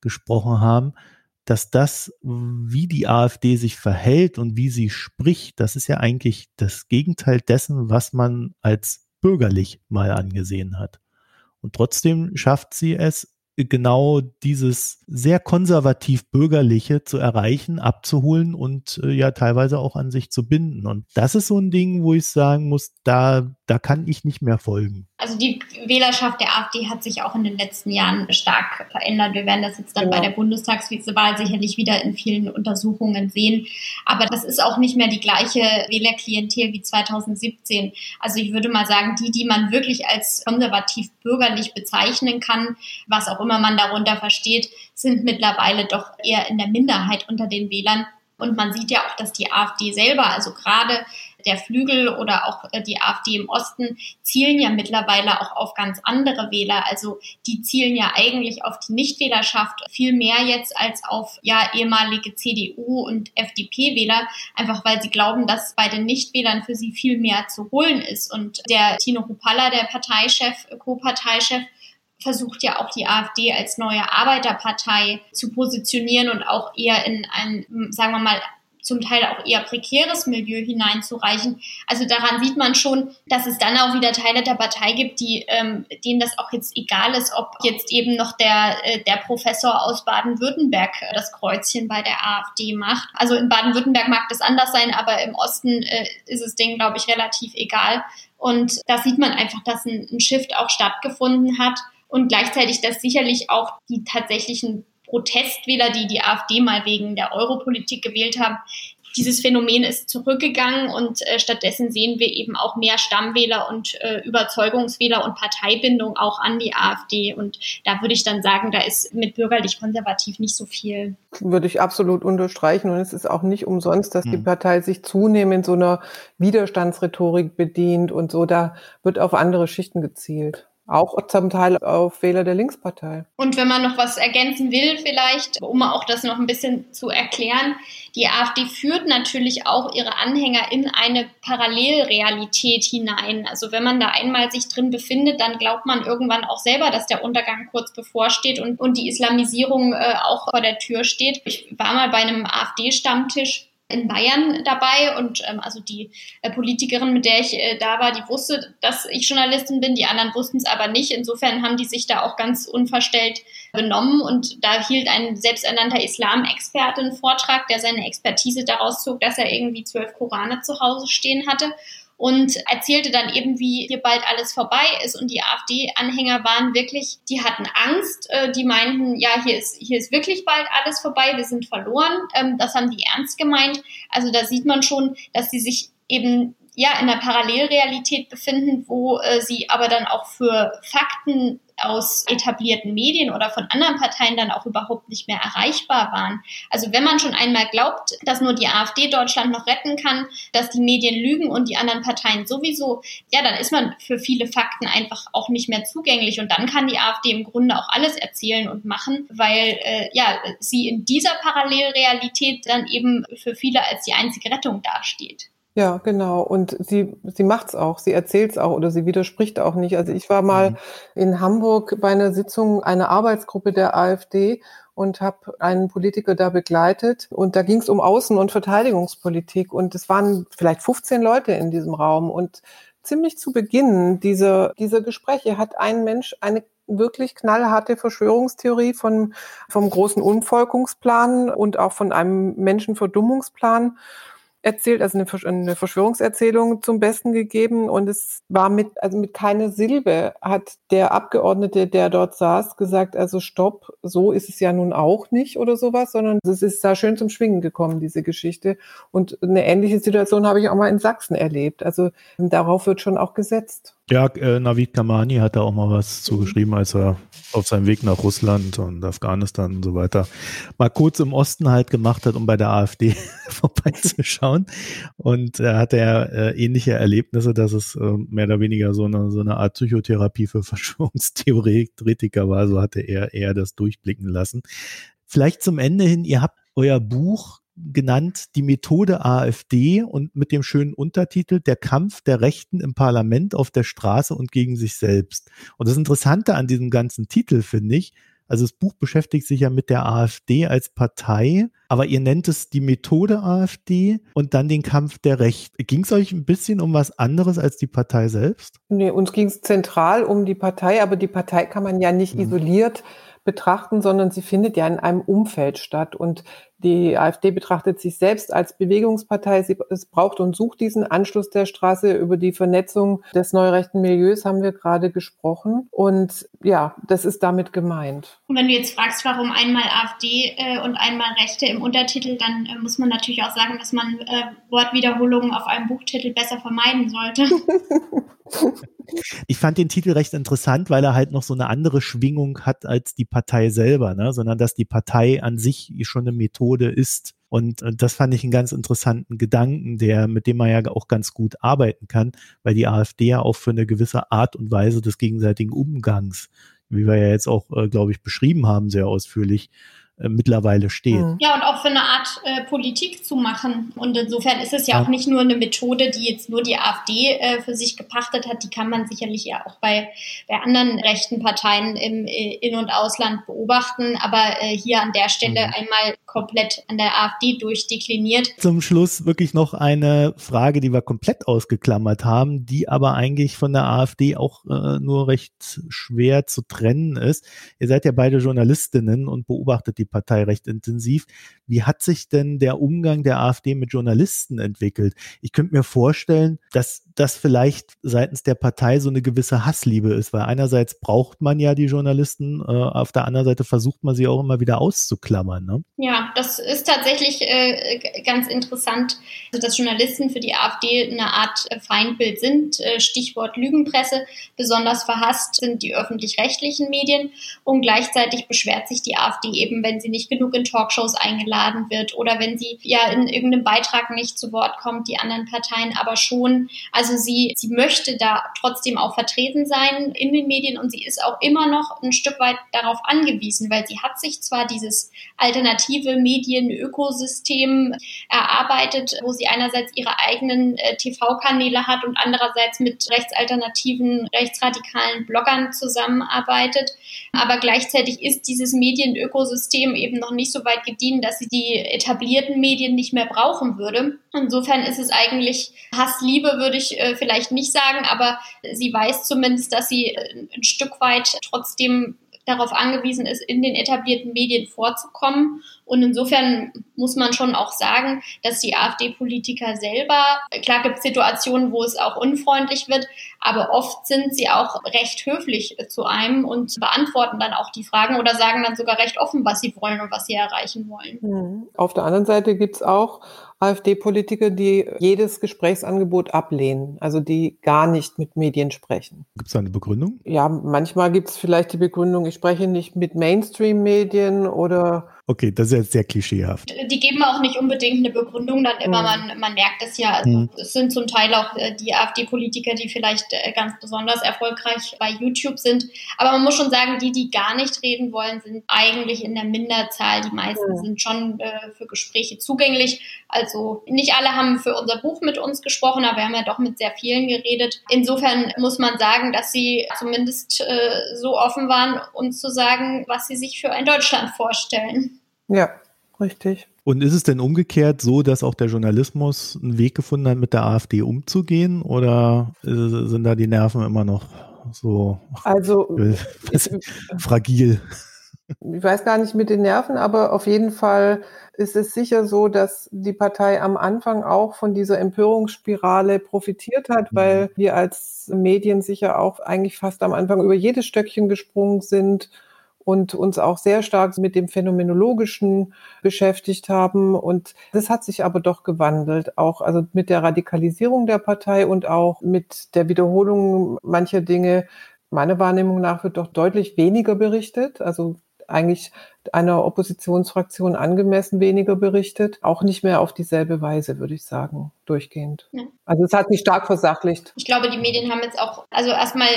gesprochen haben, dass das, wie die AfD sich verhält und wie sie spricht, das ist ja eigentlich das Gegenteil dessen, was man als bürgerlich mal angesehen hat. Und trotzdem schafft sie es, genau dieses sehr konservativ bürgerliche zu erreichen, abzuholen und äh, ja teilweise auch an sich zu binden. Und das ist so ein Ding, wo ich sagen muss, da, da kann ich nicht mehr folgen. Also die Wählerschaft der AfD hat sich auch in den letzten Jahren stark verändert. Wir werden das jetzt dann genau. bei der Bundestagswahl sicherlich wieder in vielen Untersuchungen sehen. Aber das ist auch nicht mehr die gleiche Wählerklientel wie 2017. Also ich würde mal sagen, die, die man wirklich als konservativ bürgerlich bezeichnen kann, was auch immer man darunter versteht, sind mittlerweile doch eher in der Minderheit unter den Wählern. Und man sieht ja auch, dass die AfD selber, also gerade der Flügel oder auch äh, die AfD im Osten, zielen ja mittlerweile auch auf ganz andere Wähler. Also die zielen ja eigentlich auf die Nichtwählerschaft viel mehr jetzt als auf ja ehemalige CDU und FDP-Wähler, einfach weil sie glauben, dass bei den Nichtwählern für sie viel mehr zu holen ist. Und der Tino Hupalla, der Parteichef, Co-Parteichef, versucht ja auch die AfD als neue Arbeiterpartei zu positionieren und auch eher in ein, sagen wir mal, zum Teil auch eher prekäres Milieu hineinzureichen. Also daran sieht man schon, dass es dann auch wieder Teile der Partei gibt, die ähm, denen das auch jetzt egal ist, ob jetzt eben noch der äh, der Professor aus Baden-Württemberg äh, das Kreuzchen bei der AfD macht. Also in Baden-Württemberg mag das anders sein, aber im Osten äh, ist es denen, glaube ich, relativ egal. Und da sieht man einfach, dass ein, ein Shift auch stattgefunden hat und gleichzeitig, dass sicherlich auch die tatsächlichen Protestwähler, die die AfD mal wegen der Europolitik gewählt haben, dieses Phänomen ist zurückgegangen und äh, stattdessen sehen wir eben auch mehr Stammwähler und äh, Überzeugungswähler und Parteibindung auch an die AfD. Und da würde ich dann sagen, da ist mit bürgerlich-konservativ nicht so viel. Würde ich absolut unterstreichen. Und es ist auch nicht umsonst, dass mhm. die Partei sich zunehmend so einer Widerstandsrhetorik bedient und so. Da wird auf andere Schichten gezielt. Auch zum Teil auf Wähler der Linkspartei. Und wenn man noch was ergänzen will, vielleicht, um auch das noch ein bisschen zu erklären, die AfD führt natürlich auch ihre Anhänger in eine Parallelrealität hinein. Also wenn man da einmal sich drin befindet, dann glaubt man irgendwann auch selber, dass der Untergang kurz bevorsteht und, und die Islamisierung äh, auch vor der Tür steht. Ich war mal bei einem AfD-Stammtisch in Bayern dabei und ähm, also die äh, Politikerin, mit der ich äh, da war, die wusste, dass ich Journalistin bin, die anderen wussten es aber nicht. Insofern haben die sich da auch ganz unverstellt benommen und da hielt ein selbsternannter Islamexperte einen Vortrag, der seine Expertise daraus zog, dass er irgendwie zwölf Korane zu Hause stehen hatte und erzählte dann eben, wie hier bald alles vorbei ist. Und die AfD-Anhänger waren wirklich, die hatten Angst, äh, die meinten, ja, hier ist, hier ist wirklich bald alles vorbei, wir sind verloren. Ähm, das haben die ernst gemeint. Also da sieht man schon, dass sie sich eben ja in einer Parallelrealität befinden, wo äh, sie aber dann auch für Fakten aus etablierten Medien oder von anderen Parteien dann auch überhaupt nicht mehr erreichbar waren. Also wenn man schon einmal glaubt, dass nur die AfD Deutschland noch retten kann, dass die Medien lügen und die anderen Parteien sowieso, ja, dann ist man für viele Fakten einfach auch nicht mehr zugänglich und dann kann die AfD im Grunde auch alles erzählen und machen, weil äh, ja sie in dieser Parallelrealität dann eben für viele als die einzige Rettung dasteht. Ja, genau. Und sie, sie macht's auch, sie erzählt's auch oder sie widerspricht auch nicht. Also ich war mal mhm. in Hamburg bei einer Sitzung einer Arbeitsgruppe der AfD und habe einen Politiker da begleitet. Und da ging's um Außen- und Verteidigungspolitik. Und es waren vielleicht 15 Leute in diesem Raum. Und ziemlich zu Beginn dieser, dieser Gespräche hat ein Mensch eine wirklich knallharte Verschwörungstheorie von, vom großen Umvolkungsplan und auch von einem Menschenverdummungsplan erzählt, also eine Verschwörungserzählung zum Besten gegeben und es war mit, also mit keiner Silbe hat der Abgeordnete, der dort saß, gesagt, also stopp, so ist es ja nun auch nicht oder sowas, sondern es ist da schön zum Schwingen gekommen, diese Geschichte. Und eine ähnliche Situation habe ich auch mal in Sachsen erlebt. Also darauf wird schon auch gesetzt. Ja, äh, Navid Kamani hat da auch mal was zugeschrieben, als er auf seinem Weg nach Russland und Afghanistan und so weiter mal kurz im Osten halt gemacht hat, um bei der AfD vorbeizuschauen. Und er hatte ja äh, ähnliche Erlebnisse, dass es äh, mehr oder weniger so eine, so eine Art Psychotherapie für Verschwörungstheoretiker war. So hatte er eher das durchblicken lassen. Vielleicht zum Ende hin, ihr habt euer Buch genannt die Methode AfD und mit dem schönen Untertitel Der Kampf der Rechten im Parlament auf der Straße und gegen sich selbst. Und das Interessante an diesem ganzen Titel finde ich, also das Buch beschäftigt sich ja mit der AfD als Partei, aber ihr nennt es die Methode AfD und dann den Kampf der Rechten. Ging es euch ein bisschen um was anderes als die Partei selbst? Nee, uns ging es zentral um die Partei, aber die Partei kann man ja nicht mhm. isoliert betrachten, sondern sie findet ja in einem Umfeld statt. Und die AfD betrachtet sich selbst als Bewegungspartei. Sie es braucht und sucht diesen Anschluss der Straße. Über die Vernetzung des neurechten Milieus haben wir gerade gesprochen. Und ja, das ist damit gemeint. Und wenn du jetzt fragst, warum einmal AfD äh, und einmal Rechte im Untertitel, dann äh, muss man natürlich auch sagen, dass man äh, Wortwiederholungen auf einem Buchtitel besser vermeiden sollte. Ich fand den Titel recht interessant, weil er halt noch so eine andere Schwingung hat als die Partei selber, ne? sondern dass die Partei an sich schon eine Methode ist. Und, und das fand ich einen ganz interessanten Gedanken, der, mit dem man ja auch ganz gut arbeiten kann, weil die AfD ja auch für eine gewisse Art und Weise des gegenseitigen Umgangs, wie wir ja jetzt auch, äh, glaube ich, beschrieben haben, sehr ausführlich, äh, mittlerweile steht. Mhm. Ja, und auch für eine Art äh, Politik zu machen. Und insofern ist es ja, ja, auch nicht nur eine Methode, die jetzt nur die AfD äh, für sich gepachtet hat, die kann man sicherlich ja auch bei, bei anderen rechten Parteien im äh, In- und Ausland beobachten, aber äh, hier an der Stelle mhm. einmal komplett an der AfD durchdekliniert. Zum Schluss wirklich noch eine Frage, die wir komplett ausgeklammert haben, die aber eigentlich von der AfD auch äh, nur recht schwer zu trennen ist. Ihr seid ja beide Journalistinnen und beobachtet die Partei recht intensiv. Wie hat sich denn der Umgang der AfD mit Journalisten entwickelt? Ich könnte mir vorstellen, dass das vielleicht seitens der Partei so eine gewisse Hassliebe ist, weil einerseits braucht man ja die Journalisten, äh, auf der anderen Seite versucht man sie auch immer wieder auszuklammern. Ne? Ja, das ist tatsächlich äh, ganz interessant, also dass Journalisten für die AfD eine Art Feindbild sind. Äh, Stichwort Lügenpresse. Besonders verhasst sind die öffentlich-rechtlichen Medien und gleichzeitig beschwert sich die AfD eben, wenn sie nicht genug in Talkshows eingeladen wird oder wenn sie ja in irgendeinem Beitrag nicht zu Wort kommt, die anderen Parteien aber schon. Also sie, sie möchte da trotzdem auch vertreten sein in den Medien und sie ist auch immer noch ein Stück weit darauf angewiesen, weil sie hat sich zwar dieses alternative Medienökosystem erarbeitet, wo sie einerseits ihre eigenen äh, TV-Kanäle hat und andererseits mit rechtsalternativen, rechtsradikalen Bloggern zusammenarbeitet. Aber gleichzeitig ist dieses Medienökosystem eben noch nicht so weit gedient, dass sie die etablierten Medien nicht mehr brauchen würde. Insofern ist es eigentlich Hassliebe, würde ich äh, vielleicht nicht sagen, aber sie weiß zumindest, dass sie äh, ein Stück weit trotzdem darauf angewiesen ist, in den etablierten Medien vorzukommen. Und insofern muss man schon auch sagen, dass die AfD-Politiker selber, klar gibt es Situationen, wo es auch unfreundlich wird, aber oft sind sie auch recht höflich zu einem und beantworten dann auch die Fragen oder sagen dann sogar recht offen, was sie wollen und was sie erreichen wollen. Mhm. Auf der anderen Seite gibt es auch AfD-Politiker, die jedes Gesprächsangebot ablehnen, also die gar nicht mit Medien sprechen. Gibt es da eine Begründung? Ja, manchmal gibt es vielleicht die Begründung, ich spreche nicht mit Mainstream-Medien oder Okay, das ist jetzt sehr klischeehaft. Die geben auch nicht unbedingt eine Begründung, dann immer, mhm. man, man merkt es ja. Also mhm. Es sind zum Teil auch äh, die AfD-Politiker, die vielleicht äh, ganz besonders erfolgreich bei YouTube sind. Aber man muss schon sagen, die, die gar nicht reden wollen, sind eigentlich in der Minderzahl. Die meisten mhm. sind schon äh, für Gespräche zugänglich. Also nicht alle haben für unser Buch mit uns gesprochen, aber wir haben ja doch mit sehr vielen geredet. Insofern muss man sagen, dass sie zumindest äh, so offen waren, uns zu sagen, was sie sich für ein Deutschland vorstellen. Ja, richtig. Und ist es denn umgekehrt so, dass auch der Journalismus einen Weg gefunden hat, mit der AfD umzugehen? Oder sind da die Nerven immer noch so also, fragil? Ich weiß gar nicht mit den Nerven, aber auf jeden Fall ist es sicher so, dass die Partei am Anfang auch von dieser Empörungsspirale profitiert hat, mhm. weil wir als Medien sicher auch eigentlich fast am Anfang über jedes Stöckchen gesprungen sind und uns auch sehr stark mit dem Phänomenologischen beschäftigt haben. Und das hat sich aber doch gewandelt, auch also mit der Radikalisierung der Partei und auch mit der Wiederholung mancher Dinge. Meiner Wahrnehmung nach wird doch deutlich weniger berichtet. Also eigentlich einer Oppositionsfraktion angemessen weniger berichtet, auch nicht mehr auf dieselbe Weise, würde ich sagen, durchgehend. Ja. Also es hat sich stark versachlicht. Ich glaube, die Medien haben jetzt auch, also erstmal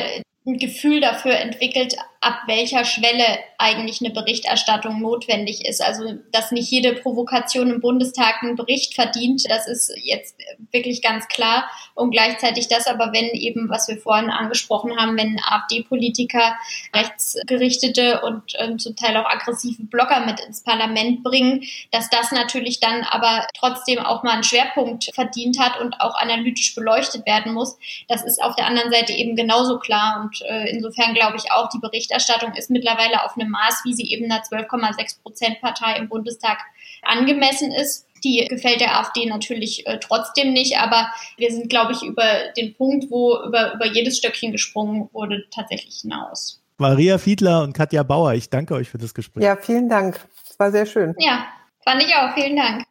ein Gefühl dafür entwickelt, ab welcher Schwelle eigentlich eine Berichterstattung notwendig ist. Also, dass nicht jede Provokation im Bundestag einen Bericht verdient, das ist jetzt wirklich ganz klar. Und gleichzeitig das aber, wenn eben, was wir vorhin angesprochen haben, wenn AfD-Politiker rechtsgerichtete und ähm, zum Teil auch aggressive Blogger mit ins Parlament bringen, dass das natürlich dann aber trotzdem auch mal einen Schwerpunkt verdient hat und auch analytisch beleuchtet werden muss. Das ist auf der anderen Seite eben genauso klar. Und äh, insofern glaube ich auch, die Berichterstattung ist mittlerweile auf einem Maß, wie sie eben einer 12,6 Prozent Partei im Bundestag angemessen ist. Die gefällt der AfD natürlich äh, trotzdem nicht, aber wir sind, glaube ich, über den Punkt, wo über, über jedes Stöckchen gesprungen wurde, tatsächlich hinaus. Maria Fiedler und Katja Bauer, ich danke euch für das Gespräch. Ja, vielen Dank. Es war sehr schön. Ja, fand ich auch. Vielen Dank.